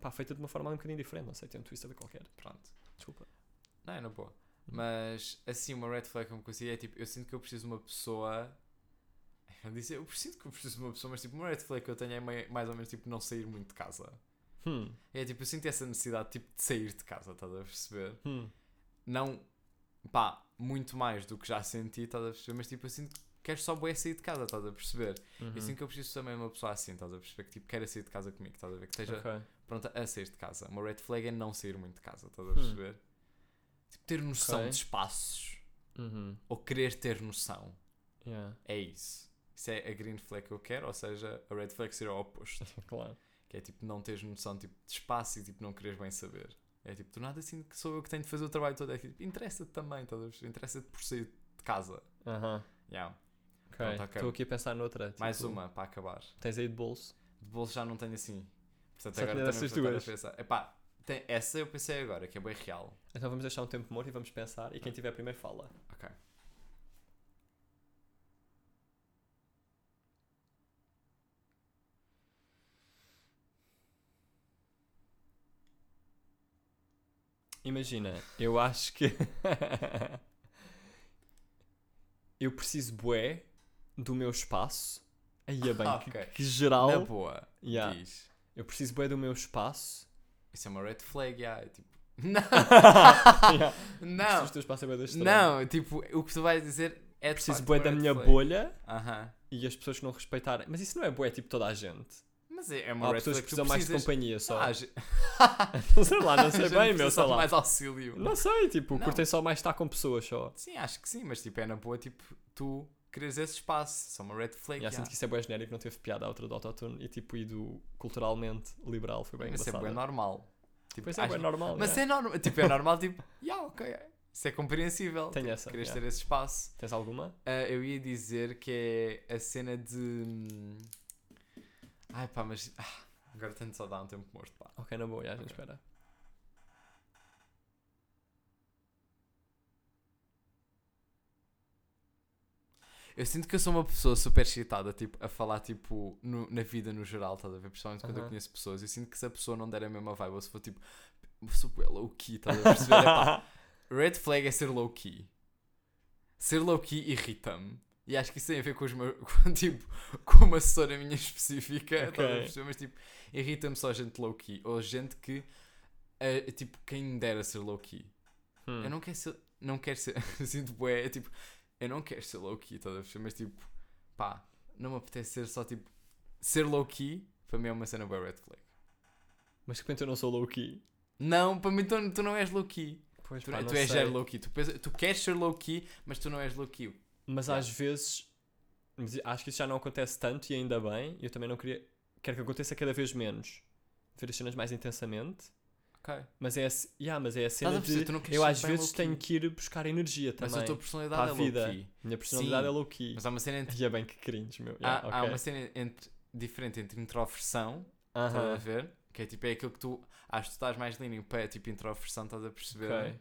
pá, feita de uma forma um bocadinho diferente. Não sei, tem um twist a ver qualquer. Pronto. Desculpa. Não, é na boa. Mas, assim, uma red flag que eu me consigo é tipo, eu sinto que eu preciso de uma pessoa. Eu disse, eu preciso que eu preciso de uma pessoa, mas tipo, uma red flag que eu tenho é mai- mais ou menos tipo não sair muito de casa. Hum, É tipo, eu sinto essa necessidade tipo, de sair de casa, estás a perceber? hum. Não, pá, muito mais do que já senti, estás a perceber? Mas tipo, eu sinto queres só bué sair de casa, estás a perceber? Uhum. Eu sinto que eu preciso também de uma pessoa assim, estás a perceber? Que tipo, queira sair de casa comigo, estás a ver? Que esteja Ok. pronta a sair de casa. Uma red flag é não sair muito de casa, estás a Hum. perceber? Tipo, ter noção Ok. de espaços. Uhum. Ou querer ter noção. Yeah. É isso. Isso é a green flag que eu quero, ou seja, a red flag ser o oposto. Claro. Que é tipo, não teres noção tipo, de espaço e tipo, não quereres bem saber. É tipo, do nada assim que sou eu que tenho de fazer o trabalho todo. É tipo, interessa-te também, estás a perceber? Interessa-te por sair de casa. Aham. Yeah. Ok. Estou ok. aqui a pensar noutra. Mais tipo, uma para acabar. Tens aí de bolso? De bolso já não tenho assim. Portanto, Só agora também essas duas. a pensar. Epá, tem, essa eu pensei agora, que é bem real. Então vamos deixar um tempo morto e vamos pensar. E quem tiver primeiro fala. Ok. Imagina, eu acho que. eu preciso bué do meu espaço. Aí é bem, que- Ok. que, geral. Na boa. Yeah. Diz. Eu preciso bué do meu espaço. Isso é uma red flag, yeah. é tipo. Não! Yeah. não! Preciso do teu espaço é. Não, tipo, o que tu vais dizer é de Preciso bué da minha flag. bolha Aham. e as pessoas que não respeitarem. Mas isso não é bué tipo toda a gente. Mas é, é uma Há red pessoas flag que precisam mais de companhia só. Ah, ge- Não sei lá, não sei bem, meu, sei lá. mais auxílio. Não sei, tipo, Não. curtem só mais estar com pessoas só. Sim, acho que sim, mas tipo, é na boa, tipo, tu queres esse espaço. Só uma red flag. Já yeah. sinto que isso é bué genérico, não teve piada a outra do autotune e tipo, e do culturalmente liberal foi bem Mas é engraçado. bué normal. Tipo, Pois é, acho- bué normal. Mas yeah. é normal, tipo, é normal, tipo, yeah, ok, isso é compreensível. Tem tipo, essa, Queres yeah. ter esse espaço. Tens alguma? Ah, eu ia dizer que é a cena de. hum, Ai pá, mas. ah, agora tenho só dar um tempo morto, pá. Ok, na boa, já, a gente Ok. espera. Eu sinto que eu sou uma pessoa super excitada, tipo, a falar, tipo, no- na vida no geral, estás a ver? Principalmente quando eu conheço pessoas. Eu sinto que se a pessoa não der a mesma vibe, ou se for, tipo, super low-key, estás a perceber? Epá, red flag é ser low-key. Ser low-key irrita-me. E acho que isso tem a ver com os meus, com, tipo, com uma assessora minha específica, estás a Ok. perceber? Mas, tipo, irrita-me só gente low-key. Ou gente que, eh, tipo, quem me dera ser low-key. Hum. Eu não quero ser. Não quero ser. Sinto bué. É tipo. Eu não quero ser low-key, estás a? Mas tipo. Pá. Não me apetece ser só tipo. Ser low-key. Para mim é uma cena bué red flag. Mas de repente eu não sou low-key. Não, para mim tu, tu não és low-key. Pois, Tu, pá, tu não és low-key. Tu, tu queres ser low-key, mas tu não és low-key. Mas Yeah. às vezes mas acho que isso já não acontece tanto e ainda bem. Eu também não queria. Quero que aconteça cada vez menos. Ver as cenas mais intensamente. Ok. Mas é, a yeah, mas é a cena a perceber? de. Tu não queres Eu ser às bem vezes low-key. tenho que ir buscar energia Mas também. a tua para personalidade a é vida. low-key. Minha personalidade Sim. é low-key. Mas há uma cena entre. E é bem que cringe, meu. Há, Yeah, há ok. uma cena entre, diferente entre introversão Estás a Aham, ver? Que é tipo, é aquilo que tu. Acho que tu estás mais lindo para tipo introversão, estás a perceber? ok.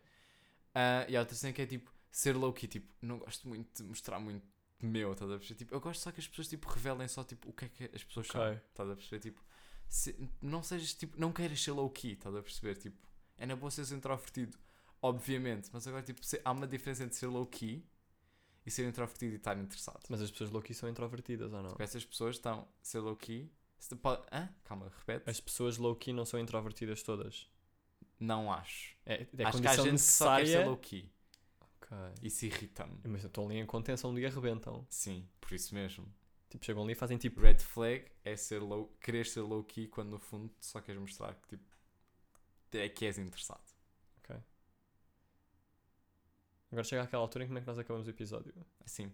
Ah, e a outra cena que é tipo, ser low-key, tipo, não gosto muito de mostrar muito meu, estás a perceber? Tipo, eu gosto só que as pessoas tipo revelem só tipo o que é que as pessoas são, Ok. estás a perceber? Tipo, se- não sejas tipo, não queiras ser low-key, estás a perceber? Tipo, é na boa seres introvertido, obviamente, mas agora tipo, se- há uma diferença entre ser low-key e ser introvertido e estar interessado. Mas as pessoas low-key são introvertidas ou não? Tipo, essas pessoas estão ser low-key. se tu pode- Hã? Calma, repete. As pessoas low-key não são introvertidas todas. Não acho. É, é acho que há gente que só quer ser necessária. low-key. Ok. Isso irrita-me. Mas eu estou ali em contenção dia arrebentam. Sim, por isso mesmo. Tipo, chegam ali e fazem tipo. Red flag é ser low, querer ser low key quando no fundo só queres mostrar que tipo é que és interessado. Agora chega àquela altura em que como é que nós acabamos o episódio? Assim.